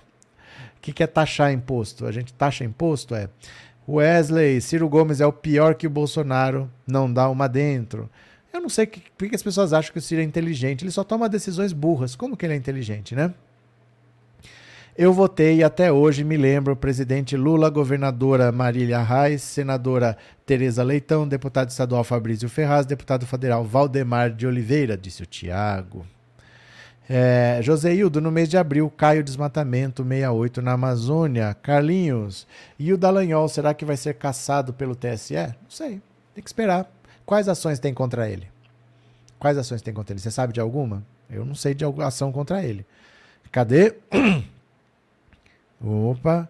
Speaker 1: O que, que é taxar imposto? A gente taxa imposto? É. Wesley, Ciro Gomes é o pior que o Bolsonaro, não dá uma dentro. Eu não sei por que as pessoas acham que o Ciro é inteligente. Ele só toma decisões burras. Como que ele é inteligente, né? Eu votei e até hoje me lembro presidente Lula, governadora Marília Reis, senadora Tereza Leitão, deputado estadual Fabrício Ferraz, deputado federal Valdemar de Oliveira, disse o Tiago. É, Joseildo, no mês de abril, cai o desmatamento 68 na Amazônia. Carlinhos, e o Dallagnol, será que vai ser caçado pelo TSE? Não sei, tem que esperar. Quais ações tem contra ele? Quais ações tem contra ele? Você sabe de alguma? Eu não sei de alguma ação contra ele. Cadê? [CLEARS THROAT] Opa.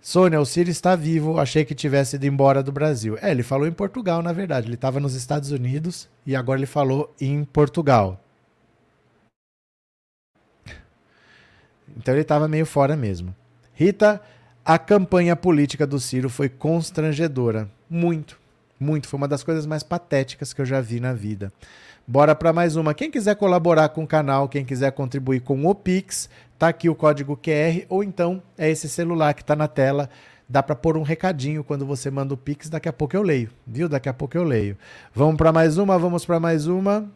Speaker 1: Sônia, o Ciro está vivo. Achei que tivesse ido embora do Brasil. É, ele falou em Portugal, na verdade. Ele estava nos Estados Unidos e agora ele falou em Portugal. Então ele estava meio fora mesmo. Rita, a campanha política do Ciro foi constrangedora. Muito, muito. Foi uma das coisas mais patéticas que eu já vi na vida. Bora para mais uma. Quem quiser colaborar com o canal, quem quiser contribuir com o Pix, tá aqui o código QR ou então é esse celular que está na tela. Dá para pôr um recadinho quando você manda o Pix, daqui a pouco eu leio, viu? Daqui a pouco eu leio. Vamos para mais uma, vamos para mais uma.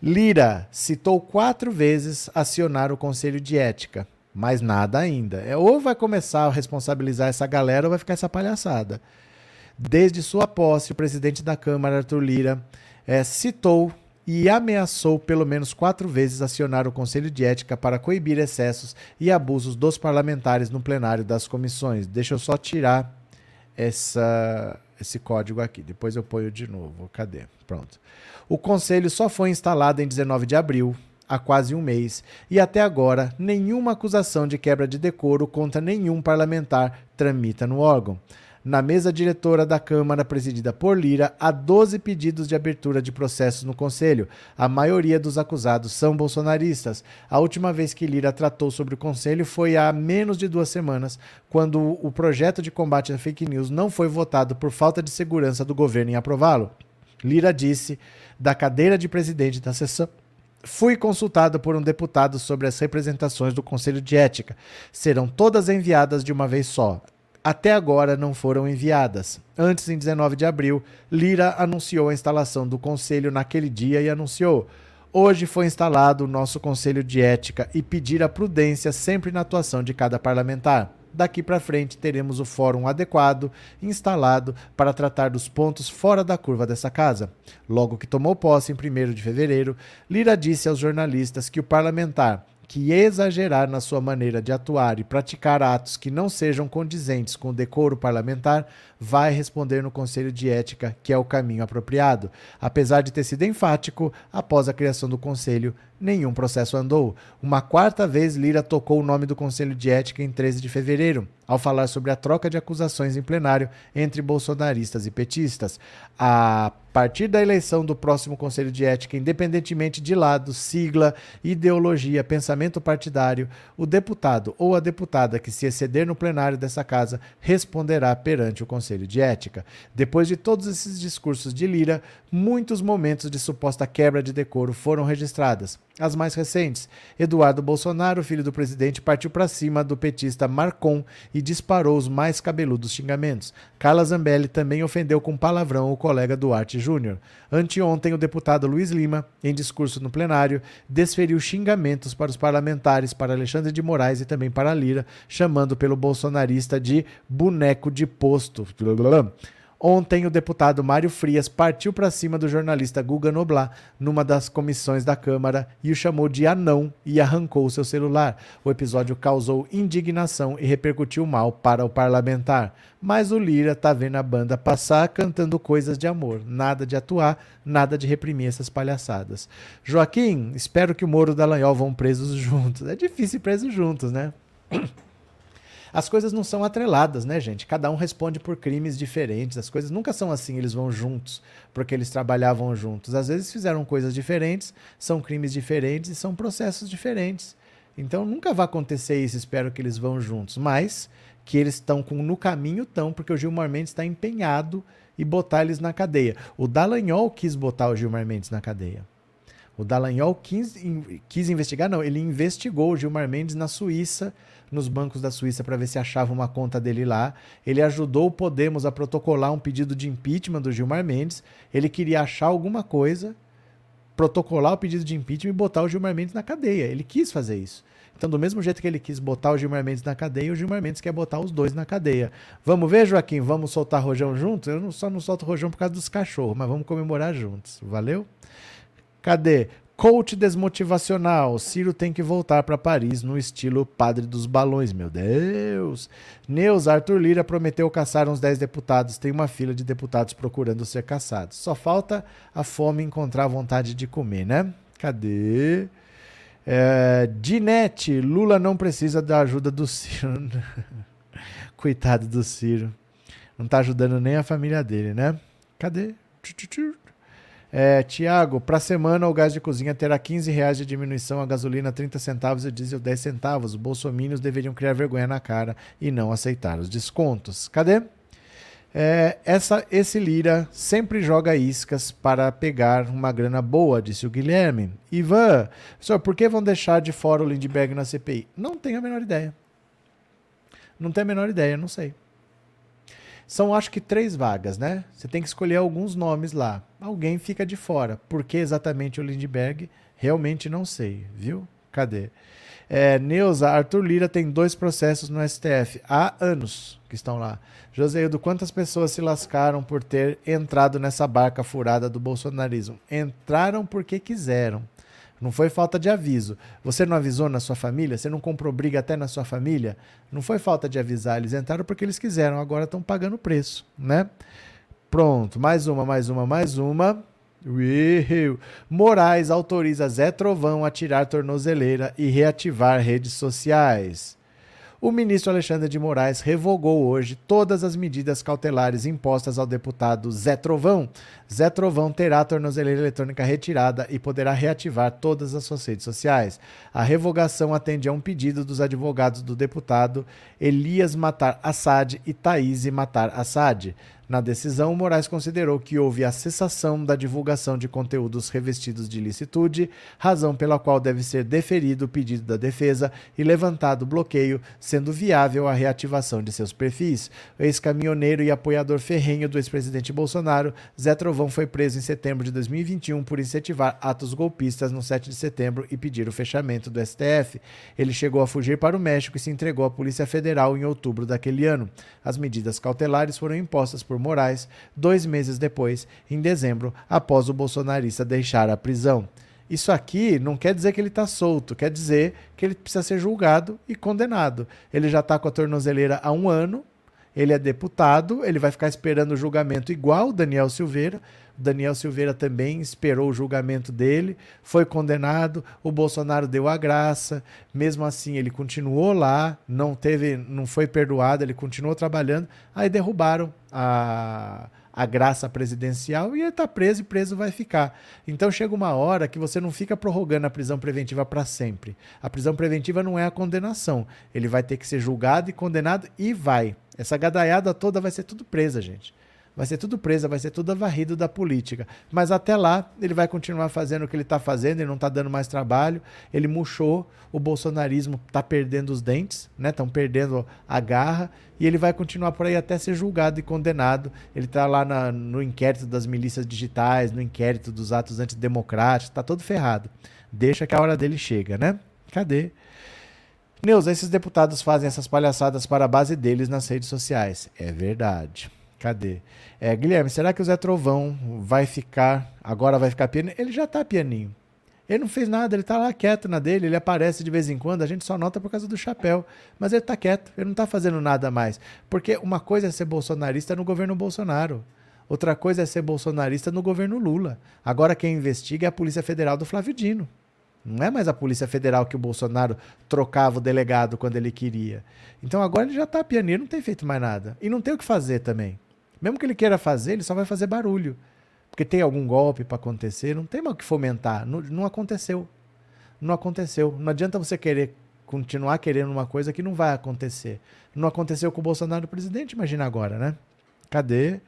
Speaker 1: Lira citou quatro vezes acionar o Conselho de Ética, mas nada ainda. É, ou vai começar a responsabilizar essa galera ou vai ficar essa palhaçada. Desde sua posse, o presidente da Câmara, Arthur Lira, é, citou e ameaçou pelo menos quatro vezes acionar o Conselho de Ética para coibir excessos e abusos dos parlamentares no plenário das comissões. Deixa eu só tirar essa, esse código aqui, depois eu ponho de novo. Cadê? Pronto. O Conselho só foi instalado em 19 de abril, há quase um mês, e até agora nenhuma acusação de quebra de decoro contra nenhum parlamentar tramita no órgão. Na mesa diretora da Câmara, presidida por Lira, há 12 pedidos de abertura de processos no Conselho. A maioria dos acusados são bolsonaristas. A última vez que Lira tratou sobre o Conselho foi há menos de duas semanas, quando o projeto de combate à fake news não foi votado por falta de segurança do governo em aprová-lo. Lira disse da cadeira de presidente da sessão. Fui consultado por um deputado sobre as representações do Conselho de Ética. Serão todas enviadas de uma vez só até agora não foram enviadas. Antes, em 19 de abril, Lira anunciou a instalação do conselho naquele dia e anunciou: Hoje foi instalado o nosso Conselho de Ética e pedir a prudência sempre na atuação de cada parlamentar. Daqui para frente teremos o fórum adequado instalado para tratar dos pontos fora da curva dessa casa. Logo que tomou posse em 1 de fevereiro, Lira disse aos jornalistas que o parlamentar que exagerar na sua maneira de atuar e praticar atos que não sejam condizentes com o decoro parlamentar vai responder no Conselho de Ética, que é o caminho apropriado. Apesar de ter sido enfático, após a criação do Conselho, nenhum processo andou. Uma quarta vez, Lira tocou o nome do Conselho de Ética em 13 de fevereiro, ao falar sobre a troca de acusações em plenário entre bolsonaristas e petistas. A partir da eleição do próximo Conselho de Ética, independentemente de lado, sigla, ideologia, pensamento partidário, o deputado ou a deputada que se exceder no plenário dessa casa responderá perante o Conselho de Ética. Depois de todos esses discursos de Lira, muitos momentos de suposta quebra de decoro foram registradas. As mais recentes, Eduardo Bolsonaro, filho do presidente, partiu para cima do petista Marcon e disparou os mais cabeludos xingamentos. Carla Zambelli também ofendeu com palavrão o colega Duarte Júnior. Anteontem, o deputado Luiz Lima, em discurso no plenário, desferiu xingamentos para os parlamentares, para Alexandre de Moraes e também para Lira, chamando pelo bolsonarista de boneco de posto. Ontem, o deputado Mário Frias partiu para cima do jornalista Guga Noblar numa das comissões da Câmara e o chamou de anão e arrancou seu celular. O episódio causou indignação e repercutiu mal para o parlamentar. Mas o Lira tá vendo a banda passar cantando coisas de amor, nada de atuar, nada de reprimir essas palhaçadas. Joaquim, espero que o Moro e o Dallagnol vão presos juntos. É difícil ir presos juntos, né? As coisas não são atreladas, né, gente? Cada um responde por crimes diferentes. As coisas nunca são assim, eles vão juntos, porque eles trabalhavam juntos. Às vezes fizeram coisas diferentes, são crimes diferentes e são processos diferentes. Então nunca vai acontecer isso, espero que eles vão juntos. Mas que eles estão no caminho, estão, porque o Gilmar Mendes está empenhado e botar eles na cadeia. O Dallagnol quis botar o Gilmar Mendes na cadeia. O Dallagnol quis, quis investigar, não, ele investigou o Gilmar Mendes na Suíça nos bancos da Suíça para ver se achava uma conta dele lá. Ele ajudou o Podemos a protocolar um pedido de impeachment do Gilmar Mendes. Ele queria achar alguma coisa, protocolar o pedido de impeachment e botar o Gilmar Mendes na cadeia. Ele quis fazer isso. Então, do mesmo jeito que ele quis botar o Gilmar Mendes na cadeia, o Gilmar Mendes quer botar os dois na cadeia. Vamos ver, Joaquim? Vamos soltar rojão juntos? Eu não, só não solto rojão por causa dos cachorros, mas vamos comemorar juntos. Valeu? Cadê? Coach desmotivacional. Ciro tem que voltar para Paris no estilo padre dos balões. Meu Deus. Neus, Arthur Lira prometeu caçar uns 10 deputados. Tem uma fila de deputados procurando ser caçados. Só falta a fome encontrar vontade de comer, né? Cadê? É, Dinete, Lula não precisa da ajuda do Ciro. [LAUGHS] Coitado do Ciro. Não tá ajudando nem a família dele, né? Cadê? É, Tiago, para semana o gás de cozinha terá 15 reais de diminuição, a gasolina 30 centavos e o diesel 10 centavos. Os bolsomínios deveriam criar vergonha na cara e não aceitar os descontos. Cadê? É, essa, esse Lira sempre joga iscas para pegar uma grana boa, disse o Guilherme. Ivan, senhor, por que vão deixar de fora o Lindbergh na CPI? Não tenho a menor ideia. Não tenho a menor ideia, não sei. São acho que três vagas, né? Você tem que escolher alguns nomes lá. Alguém fica de fora. Por que exatamente o Lindbergh? Realmente não sei, viu? Cadê? É, Neuza, Arthur Lira tem dois processos no STF. Há anos que estão lá. Joseildo, quantas pessoas se lascaram por ter entrado nessa barca furada do bolsonarismo? Entraram porque quiseram. Não foi falta de aviso. Você não avisou na sua família? Você não comprou briga até na sua família? Não foi falta de avisar. Eles entraram porque eles quiseram. Agora estão pagando o preço, né? Pronto. Mais uma, mais uma, mais uma. Moraes autoriza Zé Trovão a tirar tornozeleira e reativar redes sociais o ministro Alexandre de Moraes revogou hoje todas as medidas cautelares impostas ao deputado Zé Trovão. Zé Trovão terá a tornozeleira eletrônica retirada e poderá reativar todas as suas redes sociais. A revogação atende a um pedido dos advogados do deputado Elias Matar Assad e Thaís Matar Assad. Na decisão, Moraes considerou que houve a cessação da divulgação de conteúdos revestidos de licitude, razão pela qual deve ser deferido o pedido da defesa e levantado o bloqueio, sendo viável a reativação de seus perfis. Ex-caminhoneiro e apoiador ferrenho do ex-presidente Bolsonaro, Zé Trovão foi preso em setembro de 2021 por incentivar atos golpistas no 7 de setembro e pedir o fechamento do STF. Ele chegou a fugir para o México e se entregou à Polícia Federal em outubro daquele ano. As medidas cautelares foram impostas por por Moraes dois meses depois, em dezembro, após o bolsonarista deixar a prisão. Isso aqui não quer dizer que ele está solto, quer dizer que ele precisa ser julgado e condenado. Ele já está com a tornozeleira há um ano, ele é deputado, ele vai ficar esperando o julgamento igual o Daniel Silveira. Daniel Silveira também esperou o julgamento dele, foi condenado, o Bolsonaro deu a graça, mesmo assim ele continuou lá, não teve, não foi perdoado, ele continuou trabalhando, aí derrubaram a a graça presidencial e ele está preso e preso vai ficar. Então chega uma hora que você não fica prorrogando a prisão preventiva para sempre. A prisão preventiva não é a condenação. Ele vai ter que ser julgado e condenado e vai. Essa gadaiada toda vai ser tudo presa, gente. Vai ser tudo presa, vai ser tudo varrido da política. Mas até lá, ele vai continuar fazendo o que ele está fazendo, ele não está dando mais trabalho. Ele murchou, o bolsonarismo está perdendo os dentes, né? Estão perdendo a garra. E ele vai continuar por aí até ser julgado e condenado. Ele está lá na, no inquérito das milícias digitais, no inquérito dos atos antidemocráticos, está todo ferrado. Deixa que a hora dele chega, né? Cadê? Neuza, esses deputados fazem essas palhaçadas para a base deles nas redes sociais. É verdade. Cadê? É, Guilherme, será que o Zé Trovão vai ficar, agora vai ficar pianinho? Ele já tá pianinho. Ele não fez nada, ele tá lá quieto na dele, ele aparece de vez em quando, a gente só nota por causa do chapéu. Mas ele tá quieto, ele não tá fazendo nada mais. Porque uma coisa é ser bolsonarista no governo Bolsonaro. Outra coisa é ser bolsonarista no governo Lula. Agora quem investiga é a Polícia Federal do Flávio Dino. Não é mais a Polícia Federal que o Bolsonaro trocava o delegado quando ele queria. Então agora ele já está pianinho, não tem feito mais nada. E não tem o que fazer também. Mesmo que ele queira fazer, ele só vai fazer barulho. Porque tem algum golpe para acontecer, não tem mais o que fomentar. Não, não aconteceu. Não aconteceu. Não adianta você querer continuar querendo uma coisa que não vai acontecer. Não aconteceu com o Bolsonaro presidente, imagina agora, né? Cadê?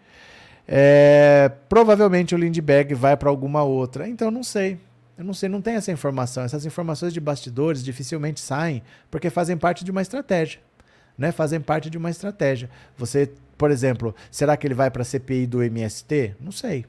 Speaker 1: É, provavelmente o Lindbergh vai para alguma outra. Então não sei. Eu não sei, não tem essa informação. Essas informações de bastidores dificilmente saem porque fazem parte de uma estratégia. Né? Fazem parte de uma estratégia. Você, por exemplo, será que ele vai para a CPI do MST? Não sei.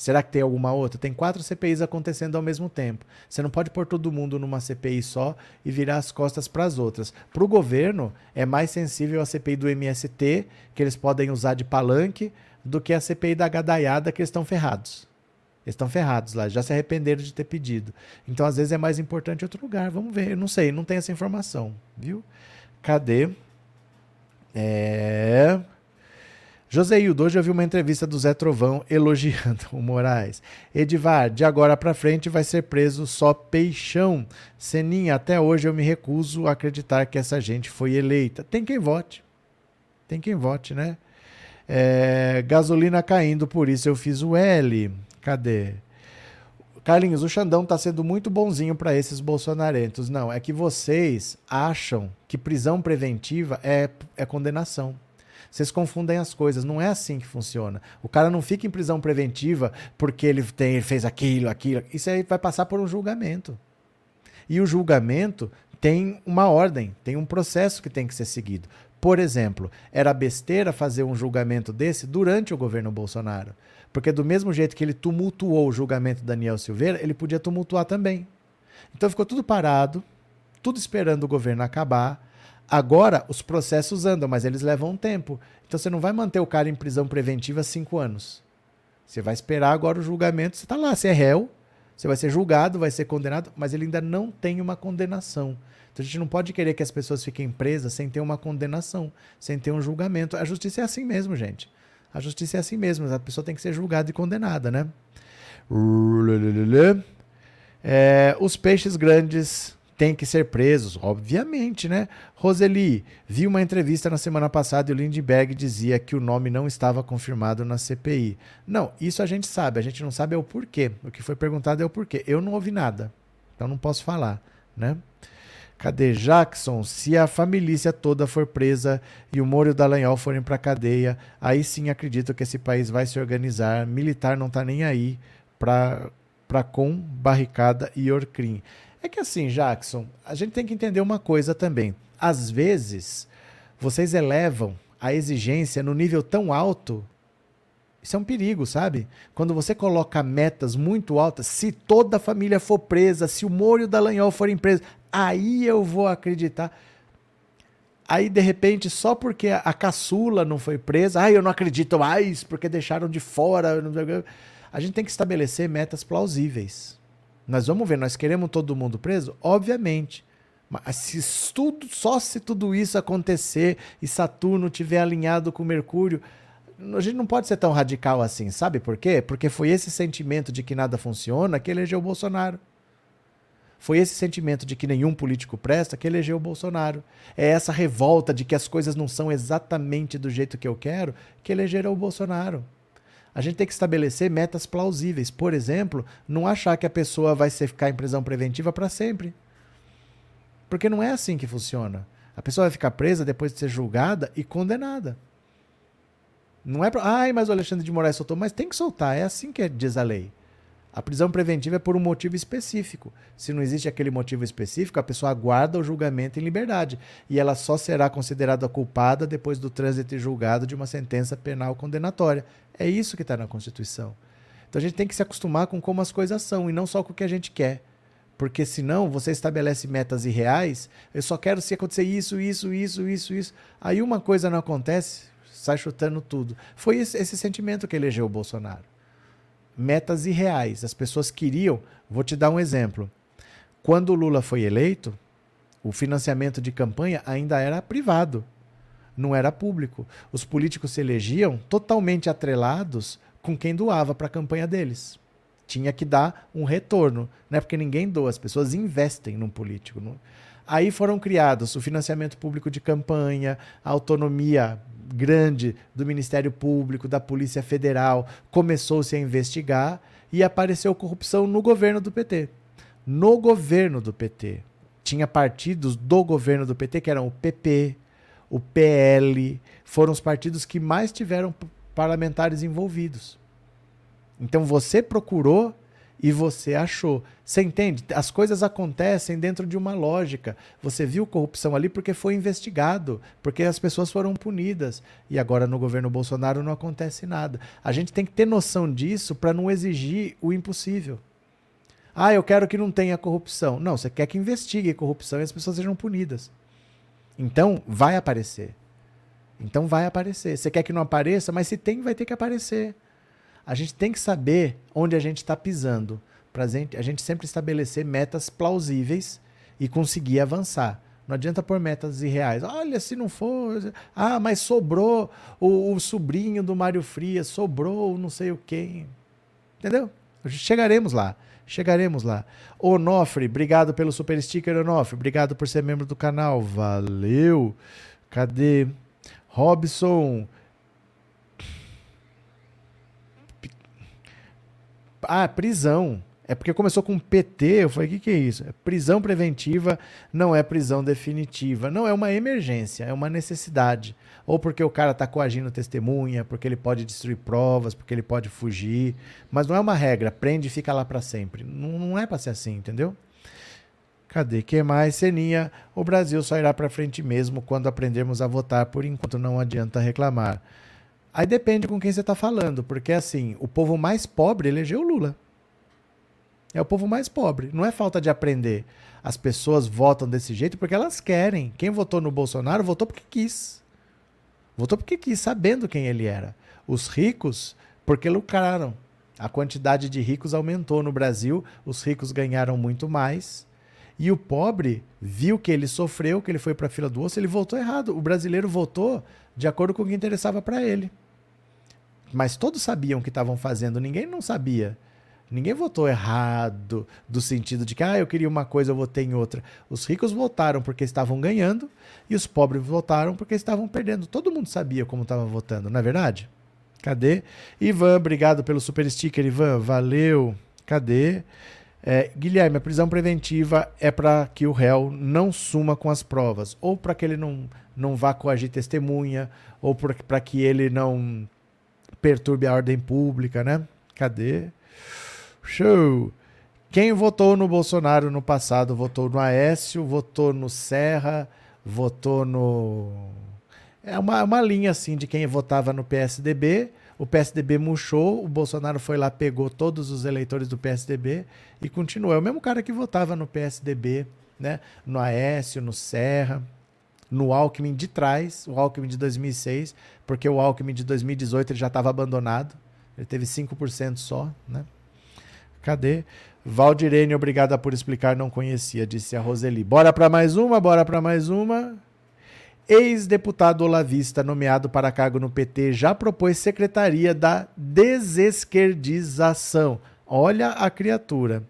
Speaker 1: Será que tem alguma outra? Tem quatro CPIs acontecendo ao mesmo tempo. Você não pode pôr todo mundo numa CPI só e virar as costas para as outras. Para o governo, é mais sensível a CPI do MST, que eles podem usar de palanque, do que a CPI da gadaiada, que eles estão ferrados. Eles estão ferrados lá, já se arrependeram de ter pedido. Então, às vezes, é mais importante outro lugar. Vamos ver. Não sei, não tem essa informação, viu? Cadê? É. José Hildo, hoje eu vi uma entrevista do Zé Trovão elogiando o Moraes. Edivar, de agora para frente vai ser preso só peixão. Seninha, até hoje eu me recuso a acreditar que essa gente foi eleita. Tem quem vote. Tem quem vote, né? É, gasolina caindo, por isso eu fiz o L. Cadê? Carlinhos, o Xandão está sendo muito bonzinho para esses bolsonarentos. Não, é que vocês acham que prisão preventiva é, é condenação. Vocês confundem as coisas, não é assim que funciona. O cara não fica em prisão preventiva porque ele, tem, ele fez aquilo, aquilo. Isso aí vai passar por um julgamento. E o julgamento tem uma ordem, tem um processo que tem que ser seguido. Por exemplo, era besteira fazer um julgamento desse durante o governo Bolsonaro. Porque do mesmo jeito que ele tumultuou o julgamento de Daniel Silveira, ele podia tumultuar também. Então ficou tudo parado, tudo esperando o governo acabar. Agora, os processos andam, mas eles levam um tempo. Então você não vai manter o cara em prisão preventiva cinco anos. Você vai esperar agora o julgamento. Você está lá, você é réu, você vai ser julgado, vai ser condenado, mas ele ainda não tem uma condenação. Então a gente não pode querer que as pessoas fiquem presas sem ter uma condenação, sem ter um julgamento. A justiça é assim mesmo, gente. A justiça é assim mesmo. A pessoa tem que ser julgada e condenada, né? É, os peixes grandes têm que ser presos, obviamente, né? Roseli, vi uma entrevista na semana passada e o Lindbergh dizia que o nome não estava confirmado na CPI. Não, isso a gente sabe, a gente não sabe é o porquê. O que foi perguntado é o porquê. Eu não ouvi nada, então não posso falar, né? Cadê Jackson? Se a família toda for presa e o Moro e o Dallagnol forem para cadeia, aí sim acredito que esse país vai se organizar. Militar não tá nem aí para com barricada e orcrim. É que assim, Jackson, a gente tem que entender uma coisa também. Às vezes, vocês elevam a exigência no nível tão alto. Isso é um perigo, sabe? Quando você coloca metas muito altas, se toda a família for presa, se o Moro e o Dallagnol forem presos, aí eu vou acreditar. Aí, de repente, só porque a caçula não foi presa, ai, eu não acredito mais, porque deixaram de fora. A gente tem que estabelecer metas plausíveis. Nós vamos ver, nós queremos todo mundo preso? Obviamente. Mas se tudo, só se tudo isso acontecer e Saturno tiver alinhado com Mercúrio, a gente não pode ser tão radical assim, sabe por quê? Porque foi esse sentimento de que nada funciona que elegeu o Bolsonaro. Foi esse sentimento de que nenhum político presta que elegeu o Bolsonaro. É essa revolta de que as coisas não são exatamente do jeito que eu quero que elegeram o Bolsonaro. A gente tem que estabelecer metas plausíveis. Por exemplo, não achar que a pessoa vai ser, ficar em prisão preventiva para sempre. Porque não é assim que funciona. A pessoa vai ficar presa depois de ser julgada e condenada. Não é para. Ai, mas o Alexandre de Moraes soltou. Mas tem que soltar. É assim que diz a lei. A prisão preventiva é por um motivo específico. Se não existe aquele motivo específico, a pessoa aguarda o julgamento em liberdade. E ela só será considerada culpada depois do trânsito e julgado de uma sentença penal condenatória. É isso que está na Constituição. Então a gente tem que se acostumar com como as coisas são e não só com o que a gente quer. Porque senão você estabelece metas irreais. Eu só quero se acontecer isso, isso, isso, isso, isso. Aí uma coisa não acontece, sai chutando tudo. Foi esse, sentimento que elegeu o Bolsonaro metas irreais. As pessoas queriam. Vou te dar um exemplo. Quando o Lula foi eleito, o financiamento de campanha ainda era privado, não era público. Os políticos se elegiam totalmente atrelados com quem doava para a campanha deles. Tinha que dar um retorno, não é porque ninguém doa, as pessoas investem num político. Aí foram criados o financiamento público de campanha, a autonomia grande do Ministério Público, da Polícia Federal, começou-se a investigar e apareceu corrupção no governo do PT. No governo do PT. Tinha partidos do governo do PT, que eram o PP, o PL, foram os partidos que mais tiveram parlamentares envolvidos. Então você procurou e você achou. Você entende? As coisas acontecem dentro de uma lógica. Você viu corrupção ali porque foi investigado, porque as pessoas foram punidas. E agora no governo Bolsonaro não acontece nada. A gente tem que ter noção disso para não exigir o impossível. Ah, eu quero que não tenha corrupção. Não, você quer que investigue corrupção e as pessoas sejam punidas. Então, vai aparecer. Então vai aparecer. Você quer que não apareça, mas se tem, vai ter que aparecer. A gente tem que saber onde a gente está pisando, para a gente sempre estabelecer metas plausíveis e conseguir avançar. Não adianta pôr metas irreais. Olha, se não for. Ah, mas sobrou o, o sobrinho do Mário Frias, sobrou não sei o quê. Entendeu? Chegaremos lá. Chegaremos lá. Onofre, obrigado pelo super sticker, Onofre. Obrigado por ser membro do canal. Valeu. Cadê? Robson. Ah, prisão. É porque começou com PT, eu falei, o que, que é isso? É prisão preventiva não é prisão definitiva. Não, é uma emergência, é uma necessidade. Ou porque o cara está coagindo testemunha, porque ele pode destruir provas, porque ele pode fugir. Mas não é uma regra, prende e fica lá para sempre. Não, não é para ser assim, entendeu? Cadê? que mais? Seninha, o Brasil só irá para frente mesmo quando aprendermos a votar, por enquanto não adianta reclamar. Aí depende com quem você está falando, porque assim, o povo mais pobre elegeu Lula. É o povo mais pobre. Não é falta de aprender. As pessoas votam desse jeito porque elas querem. Quem votou no Bolsonaro votou porque quis. Votou porque quis, sabendo quem ele era. Os ricos, porque lucraram. A quantidade de ricos aumentou no Brasil, os ricos ganharam muito mais. E o pobre viu que ele sofreu, que ele foi para a fila do osso, ele votou errado. O brasileiro votou de acordo com o que interessava para ele. Mas todos sabiam o que estavam fazendo, ninguém não sabia. Ninguém votou errado, do sentido de que, ah, eu queria uma coisa, eu votei em outra. Os ricos votaram porque estavam ganhando e os pobres votaram porque estavam perdendo. Todo mundo sabia como estava votando, não é verdade? Cadê? Ivan, obrigado pelo super sticker, Ivan, valeu. Cadê? É, Guilherme, a prisão preventiva é para que o réu não suma com as provas, ou para que ele não, não vá coagir testemunha, ou para que ele não perturbe a ordem pública, né? Cadê? Show! Quem votou no Bolsonaro no passado votou no Aécio, votou no Serra, votou no. É uma, uma linha assim de quem votava no PSDB. O PSDB murchou, o Bolsonaro foi lá, pegou todos os eleitores do PSDB e continuou. É o mesmo cara que votava no PSDB, né? no Aécio, no Serra, no Alckmin de trás, o Alckmin de 2006, porque o Alckmin de 2018 ele já estava abandonado, ele teve 5% só, né? Cadê? Valdirene, obrigada por explicar, não conhecia, disse a Roseli. Bora para mais uma, bora para mais uma. Ex-deputado olavista nomeado para cargo no PT já propôs secretaria da desesquerdização. Olha a criatura.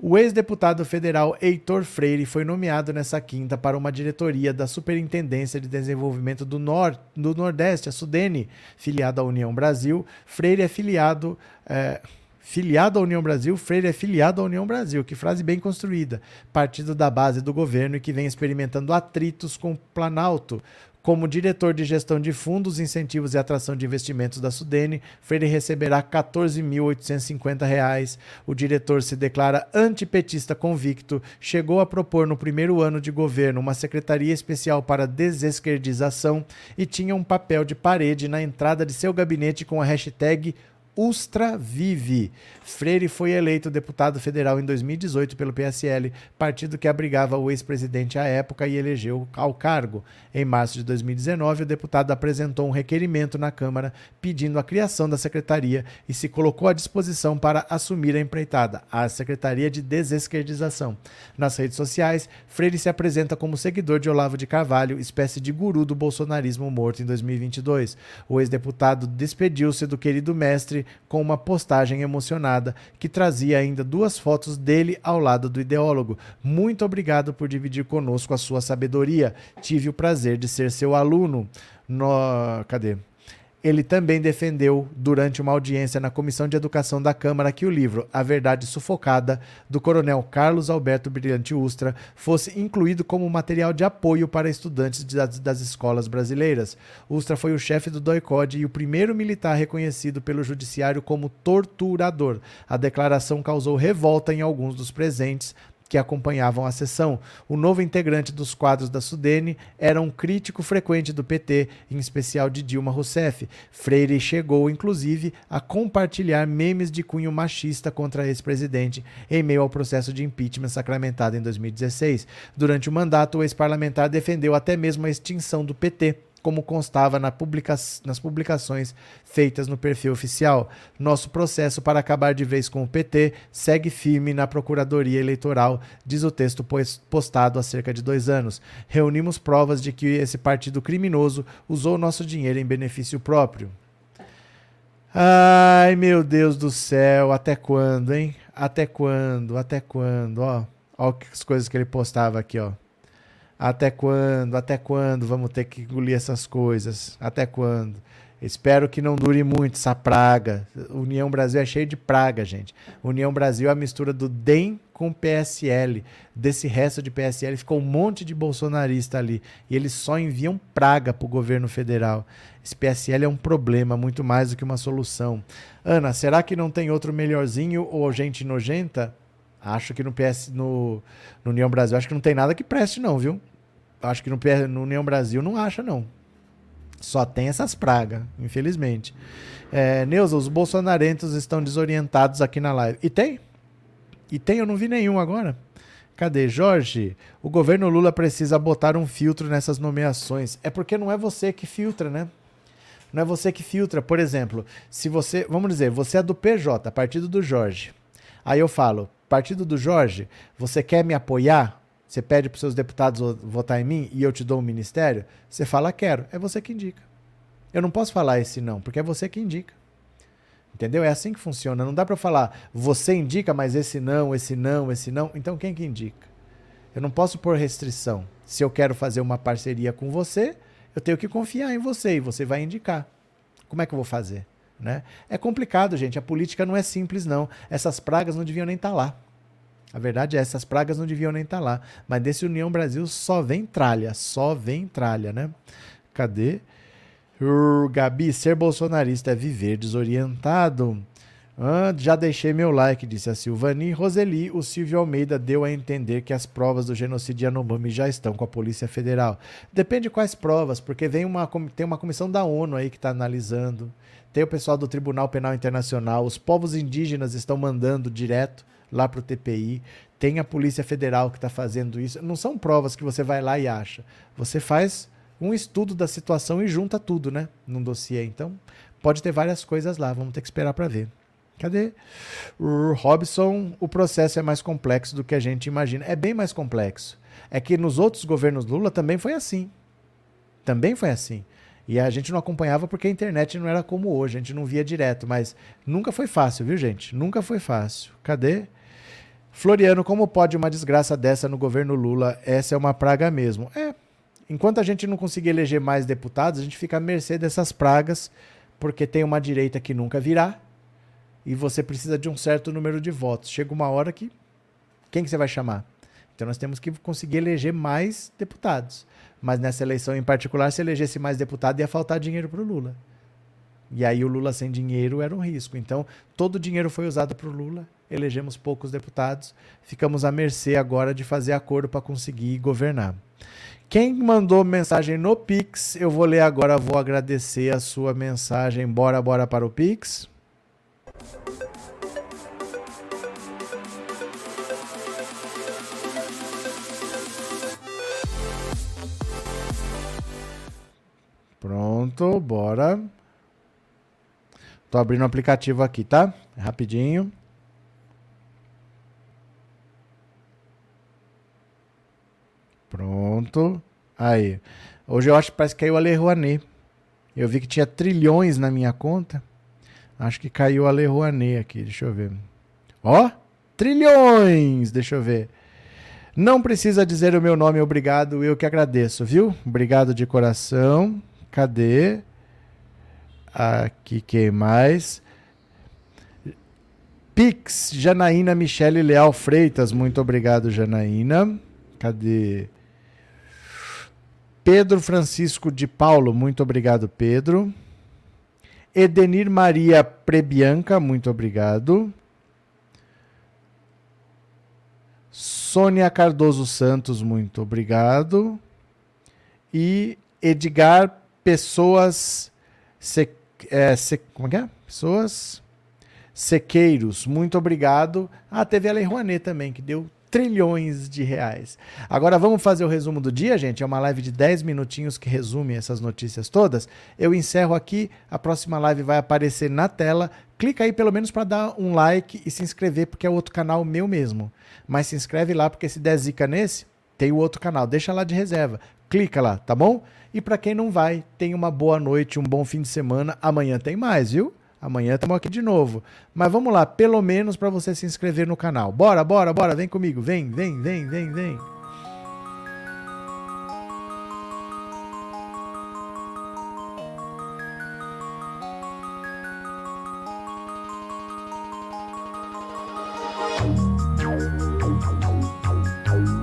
Speaker 1: O ex-deputado federal Heitor Freire foi nomeado nessa quinta para uma diretoria da Superintendência de Desenvolvimento do, Nor do Nordeste, a Sudene, filiada à União Brasil. Freire é filiado. É Filiado à União Brasil, Freire é filiado à União Brasil. Que frase bem construída. Partido da base do governo e que vem experimentando atritos com o Planalto. Como diretor de gestão de fundos, incentivos e atração de investimentos da Sudene, Freire receberá R$ 14.850. O diretor se declara antipetista convicto, chegou a propor no primeiro ano de governo uma secretaria especial para desesquerdização e tinha um papel de parede na entrada de seu gabinete com a hashtag Ustra Vive. Freire foi eleito deputado federal em 2018 pelo PSL, partido que abrigava o ex-presidente à época e elegeu ao cargo. Em março de 2019, o deputado apresentou um requerimento na Câmara pedindo a criação da secretaria e se colocou à disposição para assumir a empreitada, a Secretaria de Desesquerdização. Nas redes sociais, Freire se apresenta como seguidor de Olavo de Carvalho, espécie de guru do bolsonarismo morto em 2022. O ex-deputado despediu-se do querido mestre com uma postagem emocionada que trazia ainda duas fotos dele ao lado do ideólogo. Muito obrigado por dividir conosco a sua sabedoria. Tive o prazer de ser seu aluno. No... Cadê? Ele também defendeu, durante uma audiência na Comissão de Educação da Câmara, que o livro A Verdade Sufocada, do coronel Carlos Alberto Brilhante Ustra, fosse incluído como material de apoio para estudantes das, das escolas brasileiras. Ustra foi o chefe do DOICOD e o primeiro militar reconhecido pelo judiciário como torturador. A declaração causou revolta em alguns dos presentes, que acompanhavam a sessão. O novo integrante dos quadros da Sudene era um crítico frequente do PT, em especial de Dilma Rousseff. Freire chegou, inclusive, a compartilhar memes de cunho machista contra ex-presidente em meio ao processo de impeachment sacramentado em 2016. Durante o mandato, o ex-parlamentar defendeu até mesmo a extinção do PT como constava na publica nas publicações feitas no perfil oficial. Nosso processo para acabar de vez com o PT segue firme na Procuradoria Eleitoral, diz o texto postado há cerca de dois anos. Reunimos provas de que esse partido criminoso usou nosso dinheiro em benefício próprio. Ai, meu Deus do céu, até quando, hein? Até quando? Até quando? Ó, ó as coisas que ele postava aqui, ó. Até quando? Até quando vamos ter que engolir essas coisas? Até quando? Espero que não dure muito essa praga. União Brasil é cheio de praga, gente. União Brasil é a mistura do DEM com PSL. Desse resto de PSL ficou um monte de bolsonarista ali. E eles só enviam praga para o governo federal. Esse PSL é um problema, muito mais do que uma solução. Ana, será que não tem outro melhorzinho ou gente nojenta? Acho que no PS, no, no União Brasil, acho que não tem nada que preste, não, viu? Acho que no, no União Brasil não acha, não. Só tem essas pragas, infelizmente. É, Neuza, os bolsonarentos estão desorientados aqui na live. E tem? E tem, eu não vi nenhum agora. Cadê? Jorge, o governo Lula precisa botar um filtro nessas nomeações. É porque não é você que filtra, né? Não é você que filtra. Por exemplo, se você. Vamos dizer, você é do PJ, partido do Jorge. Aí eu falo, partido do Jorge, você quer me apoiar? Você pede para os seus deputados votar em mim e eu te dou um ministério? Você fala, quero. É você que indica. Eu não posso falar esse não, porque é você que indica. Entendeu? É assim que funciona. Não dá para falar, você indica, mas esse não, esse não, esse não. Então quem que indica? Eu não posso pôr restrição. Se eu quero fazer uma parceria com você, eu tenho que confiar em você e você vai indicar. Como é que eu vou fazer? Né? É complicado, gente. A política não é simples, não. Essas pragas não deviam nem estar tá lá. A verdade é, essas pragas não deviam nem estar tá lá. Mas desse União Brasil só vem tralha, só vem tralha, né? Cadê? Uh, Gabi, ser bolsonarista é viver desorientado. Ah, já deixei meu like, disse a Silvani. Roseli, o Silvio Almeida deu a entender que as provas do genocídio Yanomami já estão com a Polícia Federal. Depende de quais provas, porque vem uma, tem uma comissão da ONU aí que está analisando. Tem o pessoal do Tribunal Penal Internacional. Os povos indígenas estão mandando direto lá para o TPI. Tem a Polícia Federal que está fazendo isso. Não são provas que você vai lá e acha. Você faz um estudo da situação e junta tudo, né? Num dossiê. Então, pode ter várias coisas lá. Vamos ter que esperar para ver. Cadê? O Robson, o processo é mais complexo do que a gente imagina. É bem mais complexo. É que nos outros governos Lula também foi assim. Também foi assim. E a gente não acompanhava porque a internet não era como hoje, a gente não via direto, mas nunca foi fácil, viu, gente? Nunca foi fácil. Cadê? Floriano, como pode uma desgraça dessa no governo Lula? Essa é uma praga mesmo. É. Enquanto a gente não conseguir eleger mais deputados, a gente fica à mercê dessas pragas, porque tem uma direita que nunca virá e você precisa de um certo número de votos. Chega uma hora que. Quem que você vai chamar? Então nós temos que conseguir eleger mais deputados. Mas nessa eleição em particular, se elegesse mais deputado, ia faltar dinheiro para o Lula. E aí o Lula sem dinheiro era um risco. Então, todo o dinheiro foi usado para o Lula, elegemos poucos deputados, ficamos à mercê agora de fazer acordo para conseguir governar. Quem mandou mensagem no Pix, eu vou ler agora, vou agradecer a sua mensagem. Bora, bora para o Pix. Pronto, bora. Tô abrindo o aplicativo aqui, tá? Rapidinho. Aí. Hoje eu acho que parece que caiu a Lei Rouanet. Eu vi que tinha trilhões na minha conta. Acho que caiu a Lei Rouanet aqui. Deixa eu ver. Ó, trilhões! Deixa eu ver. Não precisa dizer o meu nome, obrigado. Eu que agradeço, viu? Obrigado de coração. Cadê? Aqui quem mais? Pix, Janaína Michele Leal Freitas, muito obrigado, Janaína. Cadê? Pedro Francisco de Paulo, muito obrigado, Pedro. Edenir Maria Prebianca, muito obrigado. Sônia Cardoso Santos, muito obrigado. E Edgar Pessoas é, se, como é é? Pessoas Sequeiros, muito obrigado. Ah, teve a Lei Rouanet também, que deu trilhões de reais. Agora vamos fazer o resumo do dia, gente. É uma live de 10 minutinhos que resume essas notícias todas. Eu encerro aqui, a próxima live vai aparecer na tela. Clica aí pelo menos para dar um like e se inscrever, porque é outro canal meu mesmo. Mas se inscreve lá, porque se der zica nesse, tem o outro canal. Deixa lá de reserva. Clica lá, tá bom? E para quem não vai, tenha uma boa noite, um bom fim de semana. Amanhã tem mais, viu? Amanhã estamos aqui de novo. Mas vamos lá, pelo menos para você se inscrever no canal. Bora, bora, bora, vem comigo. Vem, vem, vem, vem, vem.